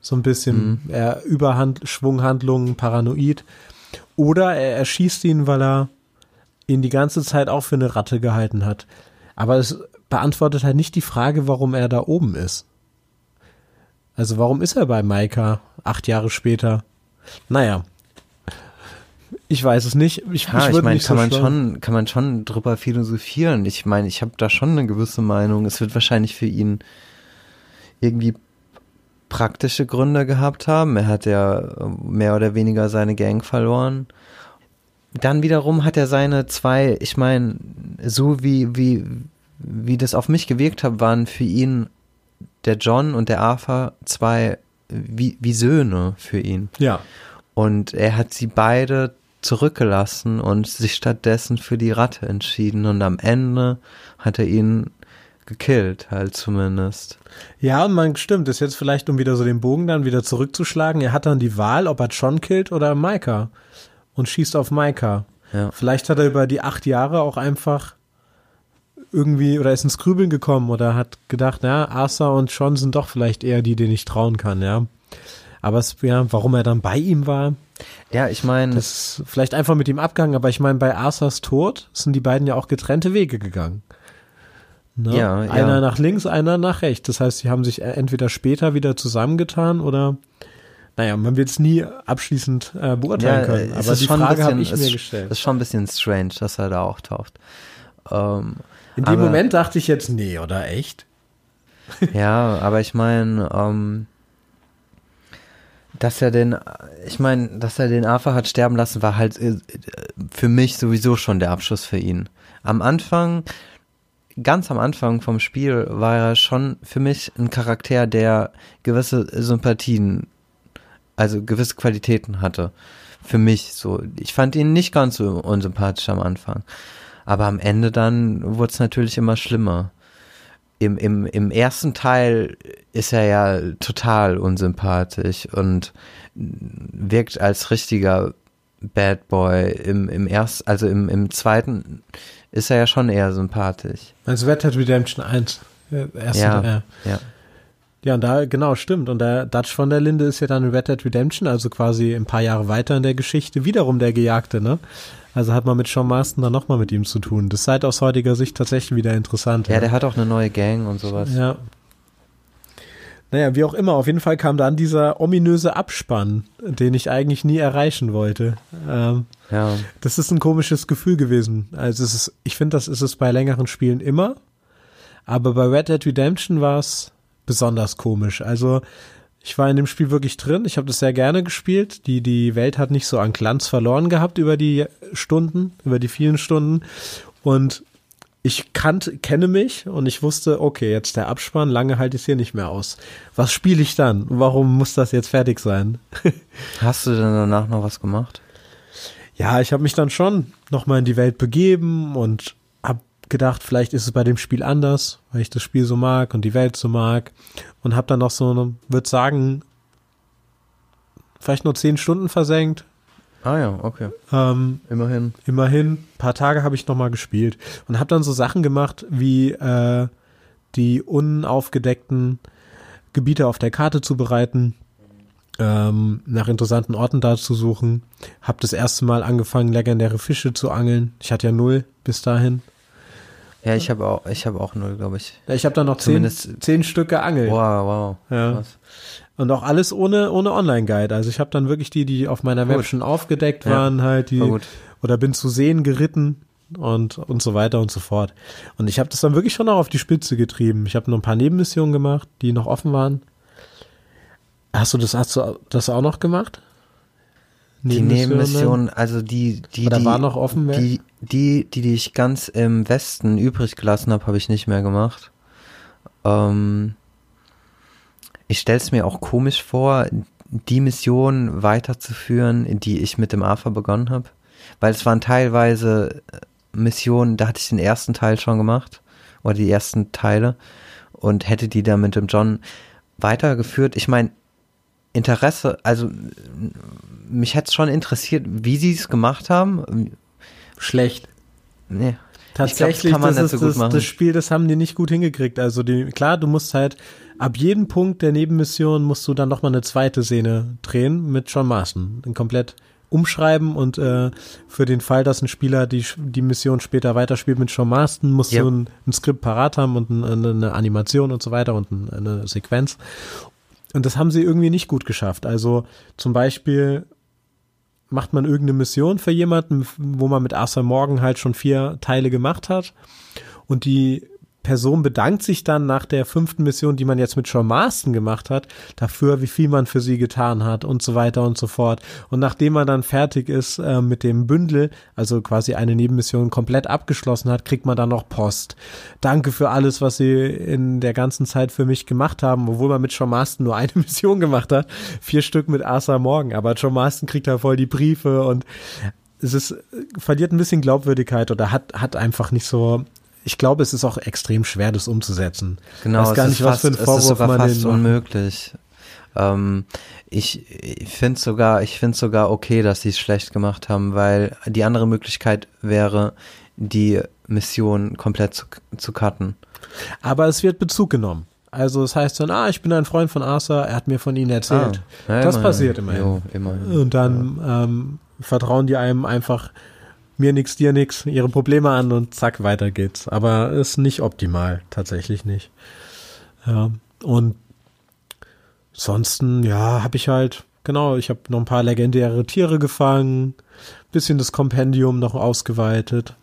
So ein bisschen, mhm. er Überhand, Schwunghandlungen, paranoid. Oder er erschießt ihn, weil er ihn die ganze Zeit auch für eine Ratte gehalten hat. Aber es beantwortet halt nicht die Frage, warum er da oben ist. Also warum ist er bei Maika acht Jahre später? Naja, ich weiß es nicht. Ich, ja, ich, ich meine, kann so man schon, kann man schon drüber philosophieren. Ich meine, ich habe da schon eine gewisse Meinung. Es wird wahrscheinlich für ihn irgendwie praktische Gründe gehabt haben. Er hat ja äh, mehr oder weniger seine Gang verloren. Dann wiederum hat er seine zwei, ich meine, so wie, wie, wie das auf mich gewirkt hat, waren für ihn der John und der Arthur zwei wie, wie Söhne für ihn. Ja. Und er hat sie beide zurückgelassen und sich stattdessen für die Ratte entschieden und am Ende hat er ihn gekillt, halt zumindest. Ja, und man stimmt, ist jetzt vielleicht, um wieder so den Bogen dann wieder zurückzuschlagen, er hat dann die Wahl, ob er John killt oder Micah und schießt auf Micah. Ja. Vielleicht hat er über die acht Jahre auch einfach irgendwie oder ist ins Grübeln gekommen oder hat gedacht, ja, Arthur und John sind doch vielleicht eher die, denen ich trauen kann, ja. Aber es, ja, warum er dann bei ihm war, ja, ich meine. Das ist vielleicht einfach mit ihm abgegangen, aber ich meine, bei Arthurs Tod sind die beiden ja auch getrennte Wege gegangen. Ne? Ja, einer ja. nach links, einer nach rechts. Das heißt, sie haben sich entweder später wieder zusammengetan oder naja, man wird es nie abschließend äh, beurteilen ja, können. Aber die Frage habe ich mir gestellt. Das ist schon ein bisschen strange, dass er da auch tauft. Ähm, In dem Moment dachte ich jetzt, nee, oder echt? ja, aber ich meine, ähm, dass er den, ich meine, dass er den Afa hat sterben lassen, war halt äh, für mich sowieso schon der Abschluss für ihn. Am Anfang, ganz am Anfang vom Spiel, war er schon für mich ein Charakter, der gewisse Sympathien, also gewisse Qualitäten hatte. Für mich so. Ich fand ihn nicht ganz so unsympathisch am Anfang. Aber am Ende dann wurde es natürlich immer schlimmer im, im, im ersten Teil ist er ja total unsympathisch und wirkt als richtiger Bad Boy. Im, im ersten, also im, im zweiten ist er ja schon eher sympathisch. Also Red Dead Redemption 1. äh, Erste, Ja. ja. Ja. Ja, und da, genau, stimmt. Und der Dutch von der Linde ist ja dann in Red Dead Redemption, also quasi ein paar Jahre weiter in der Geschichte, wiederum der Gejagte, ne? Also hat man mit Sean Marston dann nochmal mit ihm zu tun. Das ist halt aus heutiger Sicht tatsächlich wieder interessant. Ja, der hat auch eine neue Gang und sowas. Ja. Naja, wie auch immer, auf jeden Fall kam dann dieser ominöse Abspann, den ich eigentlich nie erreichen wollte. Ähm, Ja. das ist ein komisches Gefühl gewesen. Also es ist, ich finde, das ist es bei längeren Spielen immer. Aber bei Red Dead Redemption war es besonders komisch. Also ich war in dem Spiel wirklich drin. Ich habe das sehr gerne gespielt. Die, die Welt hat nicht so an Glanz verloren gehabt über die Stunden, über die vielen Stunden. Und ich kannte, kenne mich und ich wusste, okay, jetzt der Abspann, lange halte ich es hier nicht mehr aus. Was spiele ich dann? Warum muss das jetzt fertig sein? Hast du denn danach noch was gemacht? Ja, ich habe mich dann schon nochmal in die Welt begeben und gedacht, vielleicht ist es bei dem Spiel anders, weil ich das Spiel so mag und die Welt so mag. Und habe dann noch so, würde sagen, vielleicht nur zehn Stunden versenkt. Ah ja, okay. Ähm, Immerhin. immerhin, paar Tage habe ich nochmal gespielt und habe dann so Sachen gemacht wie äh, die unaufgedeckten Gebiete auf der Karte zu bereiten, ähm, nach interessanten Orten da zu suchen. Habe das erste Mal angefangen, legendäre Fische zu angeln. Ich hatte ja null bis dahin. Ja, ich habe auch, ich habe auch null, glaube ich. Ich habe dann noch zehn, Zumindest- zehn Stück geangelt. Wow, wow. Ja. Krass. Und auch alles ohne, ohne Online-Guide. Also ich habe dann wirklich die, die auf meiner Web Gut. schon aufgedeckt Ja, waren, halt die oder bin zu sehen geritten und und so weiter und so fort. Und ich habe das dann wirklich schon auch auf die Spitze getrieben. Ich habe noch ein paar Nebenmissionen gemacht, die noch offen waren. Hast du das hast du das auch noch gemacht? Die Nebenmission, also die, die, die, war noch offen, die, die, die, die ich ganz im Westen übrig gelassen habe, habe ich nicht mehr gemacht. Ähm, ich stelle es mir auch komisch vor, die Mission weiterzuführen, die ich mit dem AFA begonnen habe. Weil es waren teilweise äh, Missionen, da hatte ich den ersten Teil schon gemacht, oder die ersten Teile, und hätte die dann mit dem John weitergeführt. Ich meine, Interesse, also mich hätte es schon interessiert, wie sie es gemacht haben. Schlecht. Nee. Tatsächlich, kann man das, nicht ist, so gut das, machen. das Spiel, das haben die nicht gut hingekriegt. Also die, klar, du musst halt ab jedem Punkt der Nebenmission musst du dann noch mal eine zweite Szene drehen mit John Marston, komplett umschreiben und äh, für den Fall, dass ein Spieler die die Mission später weiterspielt mit John Marston, musst Ja. du ein, ein Skript parat haben und ein, eine, eine Animation und so weiter und ein, eine Sequenz. Und das haben sie irgendwie nicht gut geschafft. Also zum Beispiel macht man irgendeine Mission für jemanden, wo man mit Arthur Morgan halt schon vier Teile gemacht hat. Und die Person bedankt sich dann nach der fünften Mission, die man jetzt mit Sean Marston gemacht hat, dafür, wie viel man für sie getan hat und so weiter und so fort. Und nachdem man dann fertig ist äh, mit dem Bündel, also quasi eine Nebenmission komplett abgeschlossen hat, kriegt man dann noch Post. Danke für alles, was sie in der ganzen Zeit für mich gemacht haben, obwohl man mit Sean Marston nur eine Mission gemacht hat. Vier Stück mit Arthur Morgan, aber Sean Marston kriegt da voll die Briefe und es ist, verliert ein bisschen Glaubwürdigkeit oder hat, hat einfach nicht so, ich glaube, es ist auch extrem schwer, das umzusetzen. Genau, Weiß gar es nicht, ist was fast, für einen es ist Vorwurf sogar man fast unmöglich. Ähm, ich ich finde sogar, ich finde sogar okay, dass sie es schlecht gemacht haben, weil die andere Möglichkeit wäre, die Mission komplett zu, zu cutten. Aber es wird Bezug genommen. Also es heißt dann, ah, ich bin ein Freund von Arthur, er hat mir von Ihnen erzählt. Ah, ja, das immerhin. passiert immerhin. Jo, immerhin. Und dann ähm, vertrauen die einem einfach mir nix, dir nix, ihre Probleme an und zack, weiter geht's. Aber ist nicht optimal, tatsächlich nicht. Ja, und ansonsten, ja, habe ich halt, genau, ich habe noch ein paar legendäre Tiere gefangen, bisschen das Kompendium noch ausgeweitet.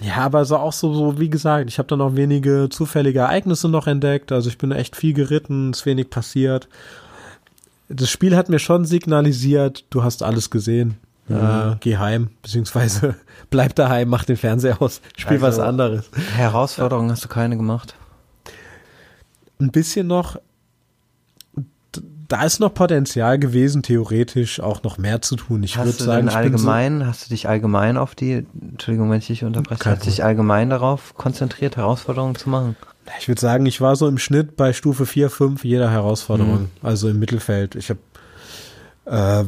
Ja, aber so auch so, so wie gesagt, ich habe dann auch wenige zufällige Ereignisse noch entdeckt. Also ich bin echt viel geritten, ist wenig passiert. Das Spiel hat mir schon signalisiert, du hast alles gesehen. Äh, geh heim, beziehungsweise bleib daheim, mach den Fernseher aus, spiel was Also- anderes. Herausforderungen hast du keine gemacht? Ein bisschen noch, da ist noch Potenzial gewesen, theoretisch auch noch mehr zu tun. Ich würde Hast du sagen, bin so, allgemein, hast du dich allgemein auf die, Entschuldigung, wenn ich dich unterbreche, hast du dich allgemein darauf konzentriert, Herausforderungen zu machen? ich würde sagen, ich war so im Schnitt bei Stufe 4, 5 jeder Herausforderung, Mhm. also im Mittelfeld. Ich habe äh,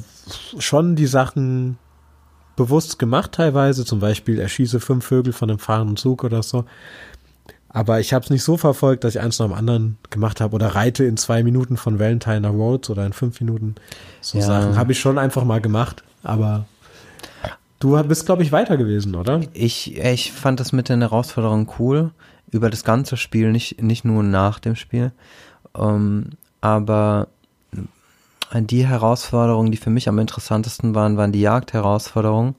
schon die Sachen bewusst gemacht teilweise, zum Beispiel erschieße fünf Vögel von einem fahrenden Zug oder so. Aber ich habe es nicht so verfolgt, dass ich eins nach dem anderen gemacht habe oder reite in zwei Minuten von Valentine Roads oder in fünf Minuten. So Ja. Sachen habe ich schon einfach mal gemacht. Aber du bist, glaube ich, weiter gewesen, oder? Ich, ich fand das mit den Herausforderungen cool, über das ganze Spiel, nicht, nicht nur nach dem Spiel. Ähm, aber die Herausforderungen, die für mich am interessantesten waren, waren die Jagdherausforderungen.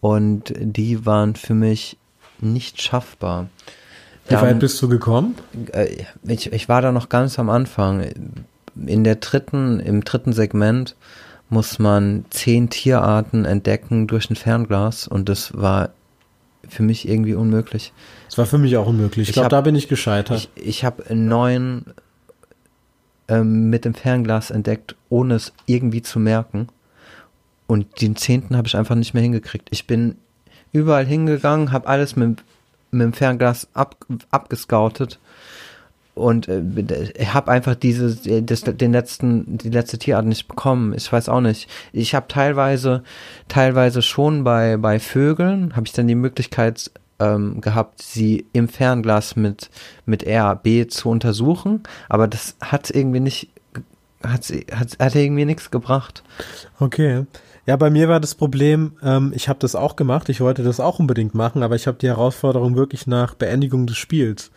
Und die waren für mich nicht schaffbar. Wie weit bist du gekommen? äh, ich, ich war da noch ganz am Anfang. In der dritten, im dritten Segment muss man zehn Tierarten entdecken durch ein Fernglas und das war für mich irgendwie unmöglich. Das war für mich auch unmöglich. Ich Ich glaube, da bin ich gescheitert. Ich, ich habe neun ähm, mit dem Fernglas entdeckt, ohne es irgendwie zu merken. Und den zehnten habe ich einfach nicht mehr hingekriegt. Ich bin überall hingegangen, habe alles mit, mit dem Fernglas ab, abgescoutet und äh, habe einfach diese das, den letzten die letzte Tierart nicht bekommen. Ich weiß auch nicht. Ich habe teilweise teilweise schon bei bei Vögeln habe ich dann die Möglichkeit ähm, gehabt, sie im Fernglas mit mit RAB zu untersuchen, aber das hat irgendwie nicht hat sie hat, hat irgendwie nichts gebracht. Okay. Ja, bei mir war das Problem, ähm, ich habe das auch gemacht, ich wollte das auch unbedingt machen, aber ich habe die Herausforderung wirklich nach Beendigung des Spiels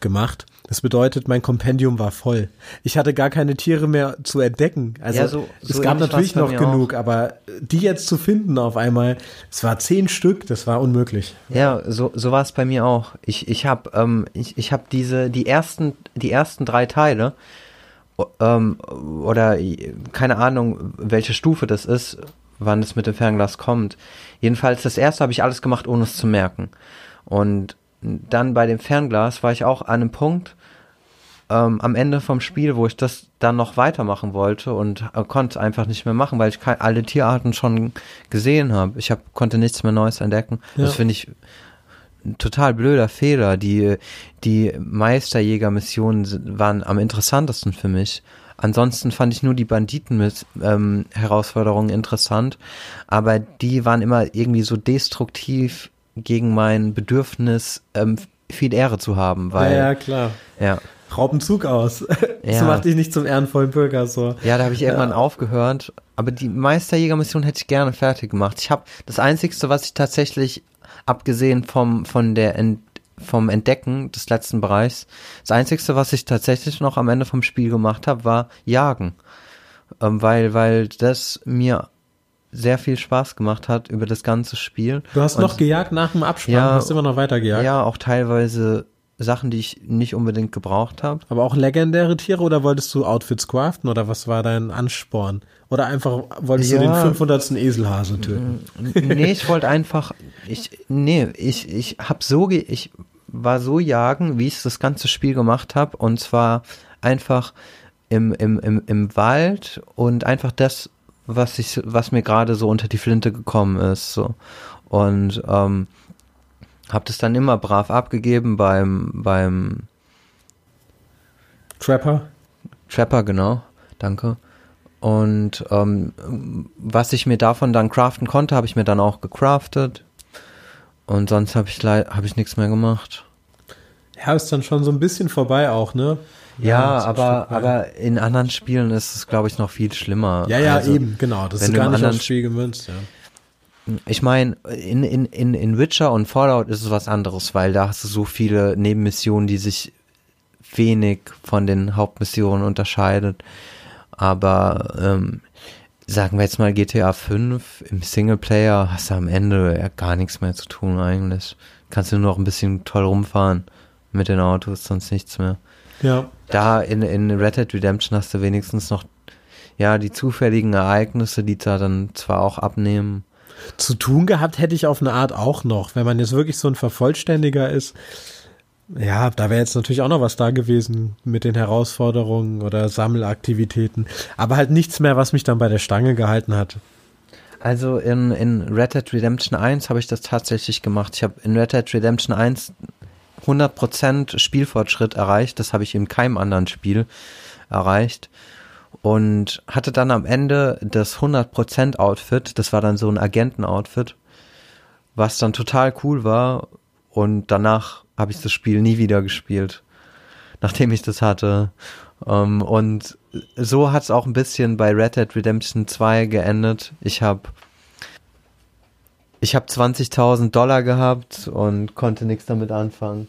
gemacht. Das bedeutet, mein Kompendium war voll. Ich hatte gar keine Tiere mehr zu entdecken. Also Ja, so- es so gab ähnlich natürlich noch genug, aber die jetzt zu finden auf einmal, es war zehn Stück, das war unmöglich. Ja, so, so war es bei mir auch. Ich, ich habe ähm, ich, ich hab diese, die ersten, die ersten drei Teile, ähm, oder keine Ahnung, welche Stufe das ist, wann es mit dem Fernglas kommt. Jedenfalls, das erste habe ich alles gemacht, ohne es zu merken. Und dann bei dem Fernglas war ich auch an einem Punkt, ähm, am Ende vom Spiel, wo ich das dann noch weitermachen wollte und äh, konnte einfach nicht mehr machen, weil ich alle Tierarten schon gesehen habe. Ich hab, konnte nichts mehr Neues entdecken. Ja. Das finde ich total blöder Fehler. Die, die Meisterjäger-Missionen waren am interessantesten für mich. Ansonsten fand ich nur die Banditen-Herausforderungen interessant, aber die waren immer irgendwie so destruktiv gegen mein Bedürfnis, ähm, viel Ehre zu haben, weil ja, ja, klar. ja. Raubenzug aus. Das Ja. macht dich nicht zum ehrenvollen Bürger so. Ja, da habe ich irgendwann aufgehört. Aber die Meisterjägermission hätte ich gerne fertig gemacht. Ich habe das Einzigste, was ich tatsächlich, abgesehen vom, von der Ent, vom Entdecken des letzten Bereichs, das Einzigste, was ich tatsächlich noch am Ende vom Spiel gemacht habe, war Jagen. Ähm, weil, weil das mir sehr viel Spaß gemacht hat über das ganze Spiel. Du hast Und- noch gejagt nach dem Abspann, Ja. hast immer noch weiter gejagt. Ja, auch teilweise Sachen, die ich nicht unbedingt gebraucht habe. Aber auch legendäre Tiere oder wolltest du Outfits craften oder was war dein Ansporn? Oder einfach wolltest du Ja. den 500. Eselhase töten? nee, ich wollte einfach, ich, nee, ich, ich hab so, ge ich war so jagen, wie ich das ganze Spiel gemacht habe, und zwar einfach im, im, im, im Wald und einfach das, was ich, was mir gerade so unter die Flinte gekommen ist, so. Und, ähm, hab das dann immer brav abgegeben beim, beim Trapper? Trapper, genau, danke. Und ähm, was ich mir davon dann craften konnte, habe ich mir dann auch gecraftet. Und sonst habe ich habe ich nichts mehr gemacht. Ja, ist dann schon so ein bisschen vorbei auch, ne? Ja, ein aber aber in anderen Spielen ist es, glaube ich, noch viel schlimmer. Ja, ja, Also, eben, genau. Das ist gar nicht aufs Spiel gemünzt, ja. Ich meine, in, in, in, in Witcher und Fallout ist es was anderes, weil da hast du so viele Nebenmissionen, die sich wenig von den Hauptmissionen unterscheidet. Aber ähm, sagen wir jetzt mal GTA 5 im Singleplayer hast du am Ende ja gar nichts mehr zu tun eigentlich. Kannst du nur noch ein bisschen toll rumfahren mit den Autos, sonst nichts mehr. Ja. Da in, in Red Dead Redemption hast du wenigstens noch ja die zufälligen Ereignisse, die da dann zwar auch abnehmen. Zu tun gehabt hätte ich auf eine Art auch noch, wenn man jetzt wirklich so ein Vervollständiger ist. Ja, da wäre jetzt natürlich auch noch was da gewesen mit den Herausforderungen oder Sammelaktivitäten. Aber halt nichts mehr, was mich dann bei der Stange gehalten hat. Also in, in Red Dead Redemption 1 habe ich das tatsächlich gemacht. Ich habe in Red Dead Redemption 1 100% Spielfortschritt erreicht. Das habe ich in keinem anderen Spiel erreicht. und hatte dann am Ende das 100% Outfit, das war dann so ein Agenten-Outfit, was dann total cool war und danach habe ich das Spiel nie wieder gespielt, nachdem ich das hatte. Um, ähm, und so hat es auch ein bisschen bei Red Dead Redemption 2 geendet. Ich habe ich habe 20.000 Dollar gehabt und konnte nichts damit anfangen.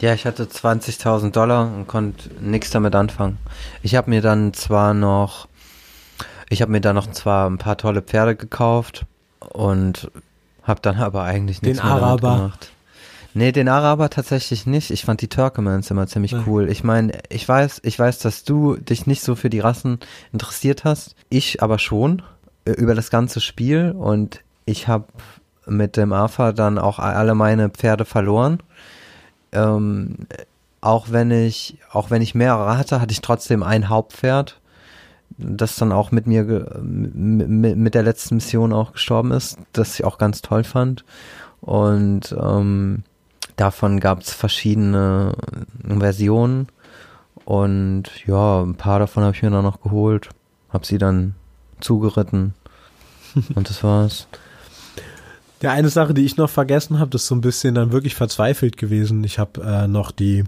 Ja, ich hatte 20.000 Dollar und konnte nichts damit anfangen. Ich habe mir dann zwar noch, ich habe mir dann noch zwar ein paar tolle Pferde gekauft und habe dann aber eigentlich nichts den mehr Araber. gemacht. Nee, den Araber tatsächlich nicht. Ich fand die Turkmans immer ziemlich Nein. cool. Ich meine, ich weiß, ich weiß, dass du dich nicht so für die Rassen interessiert hast. Ich aber schon äh, über das ganze Spiel und ich habe mit dem AFA dann auch alle meine Pferde verloren ähm, auch wenn ich, auch wenn ich mehrere hatte, hatte ich trotzdem ein Hauptpferd, das dann auch mit mir, mit, der letzten Mission auch gestorben ist, das ich auch ganz toll fand. Und ähm, davon gab es verschiedene Versionen. Und ja, ein paar davon habe ich mir dann noch geholt, habe sie dann zugeritten und das war's. Ja, eine Sache, die ich noch vergessen habe, das ist so ein bisschen dann wirklich verzweifelt gewesen. Ich habe äh, noch die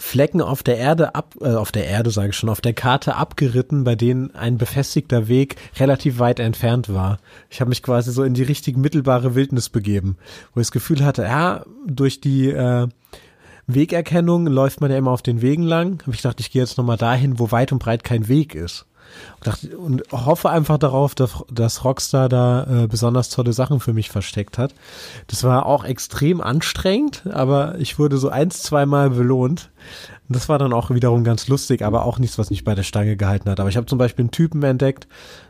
Flecken auf der Erde ab, äh, auf der Erde sage ich schon, auf der Karte abgeritten, bei denen ein befestigter Weg relativ weit entfernt war. Ich habe mich quasi so in die richtig mittelbare Wildnis begeben, wo ich das Gefühl hatte, ja, durch die äh, Wegerkennung läuft man ja immer auf den Wegen lang. Habe ich gedacht, ich gehe jetzt nochmal dahin, wo weit und breit kein Weg ist. Und, dachte, und hoffe einfach darauf, dass, dass Rockstar da äh, besonders tolle Sachen für mich versteckt hat. Das war auch extrem anstrengend, aber ich wurde so eins, zweimal belohnt. Und das war dann auch wiederum ganz lustig, aber auch nichts, was mich bei der Stange gehalten hat. Aber ich habe zum Beispiel einen Typen entdeckt,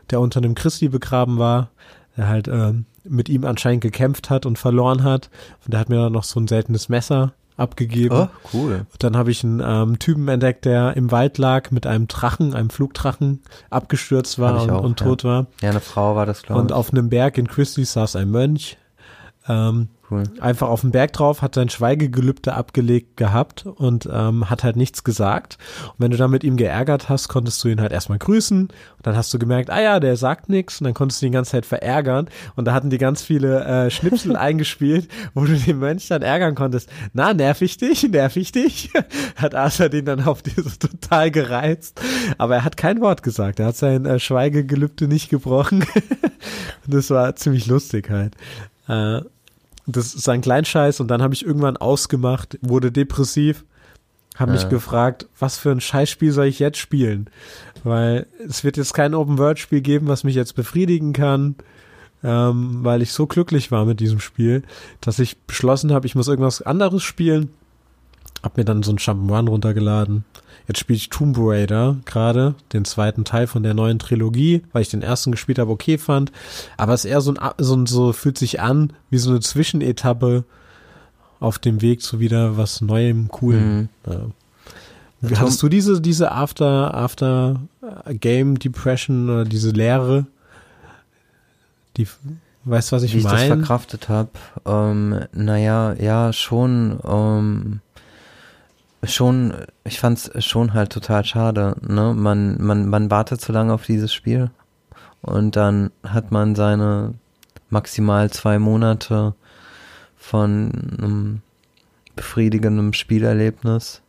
der unter einem Christi begraben war, der halt äh, mit ihm anscheinend gekämpft hat und verloren hat. Und der hat mir dann noch so ein seltenes Messer abgegeben. Oh, cool. Dann habe ich einen ähm, Typen entdeckt, der im Wald lag mit einem Drachen, einem Flugdrachen, abgestürzt war und, auch, und, tot ja. war. Ja, eine Frau war das, glaube ich. Und auf einem Berg in Christie saß ein Mönch. Ähm, cool. einfach auf dem Berg drauf, hat sein Schweigegelübde abgelegt gehabt und ähm, hat halt nichts gesagt. Und wenn du dann mit ihm geärgert hast, konntest du ihn halt erstmal grüßen und dann hast du gemerkt, ah ja, der sagt nichts und dann konntest du ihn die ganze Zeit verärgern und da hatten die ganz viele äh, Schnipsel eingespielt, wo du den Mönch dann ärgern konntest. Na, nerv ich dich? Nerv ich dich? hat Arthur den dann auf dieses total gereizt. Aber er hat kein Wort gesagt. Er hat sein äh, Schweigegelübde nicht gebrochen. das war ziemlich lustig halt. Äh, das ist ein Kleinscheiß und dann habe ich irgendwann ausgemacht, wurde depressiv, habe mich gefragt, was für ein Scheißspiel soll ich jetzt spielen? Weil es wird jetzt kein Open-World-Spiel geben, was mich jetzt befriedigen kann, ähm, weil ich so glücklich war mit diesem Spiel, dass ich beschlossen habe, ich muss irgendwas anderes spielen. Hab mir dann so ein Jump'n'Run runtergeladen Jetzt spiele ich Tomb Raider gerade, den zweiten Teil von der neuen Trilogie, weil ich den ersten gespielt habe, okay fand. Aber es ist eher so ein, so, ein, so fühlt sich an wie so eine Zwischenetappe auf dem Weg zu wieder was Neuem, Coolen. Mhm. Ja. Hattest du diese, diese After, After Game Depression oder diese Leere? Die, weißt du, was ich meine? Wie ich das verkraftet habe? Ähm, naja, ja, schon, ähm, schon, ich fand's schon halt total schade, ne? Man, man, man wartet zu lange auf dieses Spiel und dann hat man seine maximal zwei Monate von einem befriedigendem Spielerlebnis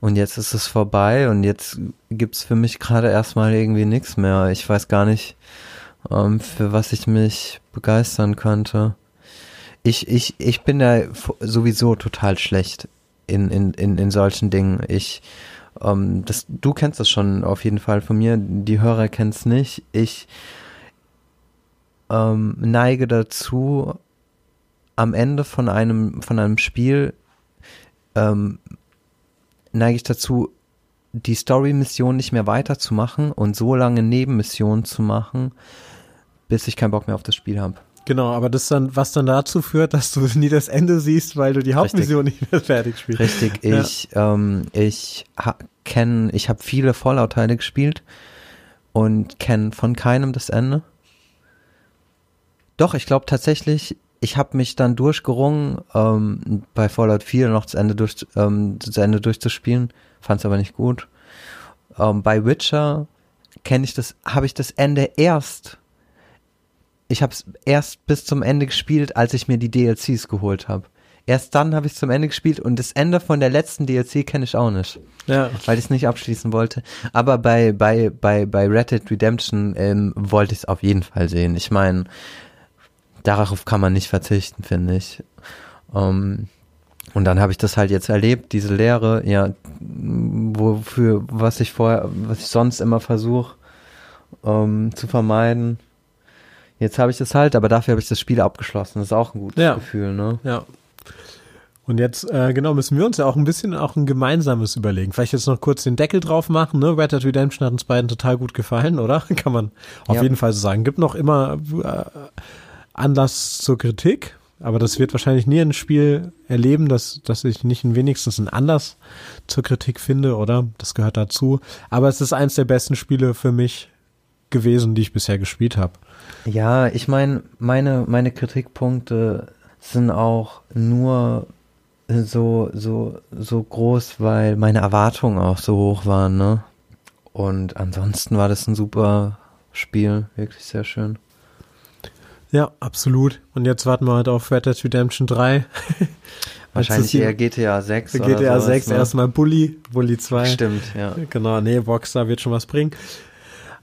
und jetzt ist es vorbei und jetzt gibt's für mich gerade erstmal irgendwie nichts mehr. Ich weiß gar nicht, ähm, für was ich mich begeistern könnte. Ich, ich, ich bin da sowieso total schlecht in, in, in, in solchen Dingen. Ich, ähm, das, du kennst das schon auf jeden Fall von mir, die Hörer kennen es nicht. Ich ähm, neige dazu, am Ende von einem, von einem Spiel ähm, neige ich dazu, die Story-Mission nicht mehr weiterzumachen und so lange Nebenmissionen zu machen, bis ich keinen Bock mehr auf das Spiel habe. Genau, aber das dann, was dann dazu führt, dass du nie das Ende siehst, weil du die Hauptmission Richtig. nicht mehr fertig spielst. Richtig, ich, ja. ähm, ich kenne, ich habe viele Fallout-Teile gespielt und kenne von keinem das Ende. Doch, ich glaube tatsächlich, ich habe mich dann durchgerungen, ähm, bei Fallout 4 noch zu Ende, durch, ähm, zu Ende durchzuspielen, fand es aber nicht gut. Ähm, bei Witcher kenne ich das, habe ich das Ende erst. Ich habe es erst bis zum Ende gespielt, als ich mir die DLCs geholt habe. Erst dann habe ich es zum Ende gespielt und das Ende von der letzten DLC kenne ich auch nicht. Ja. Weil ich es nicht abschließen wollte. Aber bei, bei, bei, bei Red Dead Redemption ähm, wollte ich es auf jeden Fall sehen. Ich meine, darauf kann man nicht verzichten, finde ich. Ähm, und dann habe ich das halt jetzt erlebt, diese Lehre, ja, wofür, was ich vorher, was ich sonst immer versuche ähm, zu vermeiden. Jetzt habe ich das halt, aber dafür habe ich das Spiel abgeschlossen. Das ist auch ein gutes Ja. Gefühl, ne? Ja. Und jetzt, äh, genau, müssen wir uns ja auch ein bisschen auch ein gemeinsames überlegen. Vielleicht jetzt noch kurz den Deckel drauf machen, ne? Red Dead Redemption hat uns beiden total gut gefallen, oder? Kann man auf Ja. jeden Fall so sagen. Gibt noch immer äh, Anlass zur Kritik, aber das wird wahrscheinlich nie ein Spiel erleben, dass, dass ich nicht wenigstens einen Anlass zur Kritik finde, oder? Das gehört dazu. Aber es ist eins der besten Spiele für mich gewesen, die ich bisher gespielt habe. Ja, ich meine, meine, meine Kritikpunkte sind auch nur so, so, so groß, weil meine Erwartungen auch so hoch waren, ne? Und ansonsten war das ein super Spiel, wirklich sehr schön. Ja, absolut. Und jetzt warten wir halt auf Red Dead Redemption 3. Wahrscheinlich eher GTA 6 hier- oder GTA sowas, 6 ne? erstmal Bully, Bully 2. Stimmt, ja. Genau, nee, Rockstar wird schon was bringen.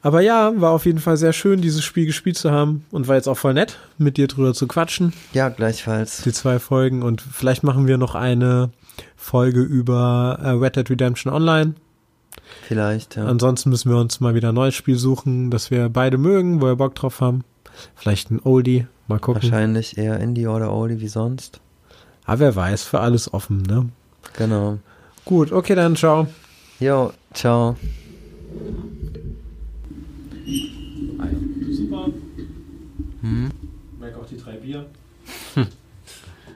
Aber ja, war auf jeden Fall sehr schön, dieses Spiel gespielt zu haben und war jetzt auch voll nett, mit dir drüber zu quatschen, Ja, gleichfalls. die zwei Folgen. Und vielleicht machen wir noch eine Folge über äh, Red Dead Redemption Online. Vielleicht, ja. Ansonsten müssen wir uns mal wieder ein neues Spiel suchen, das wir beide mögen, wo wir Bock drauf haben. Vielleicht ein Oldie, mal gucken. Wahrscheinlich eher Indie oder Oldie wie sonst. Aber wer weiß, für alles offen, ne? Genau. Gut, okay, dann ciao. Jo, ciao. Super.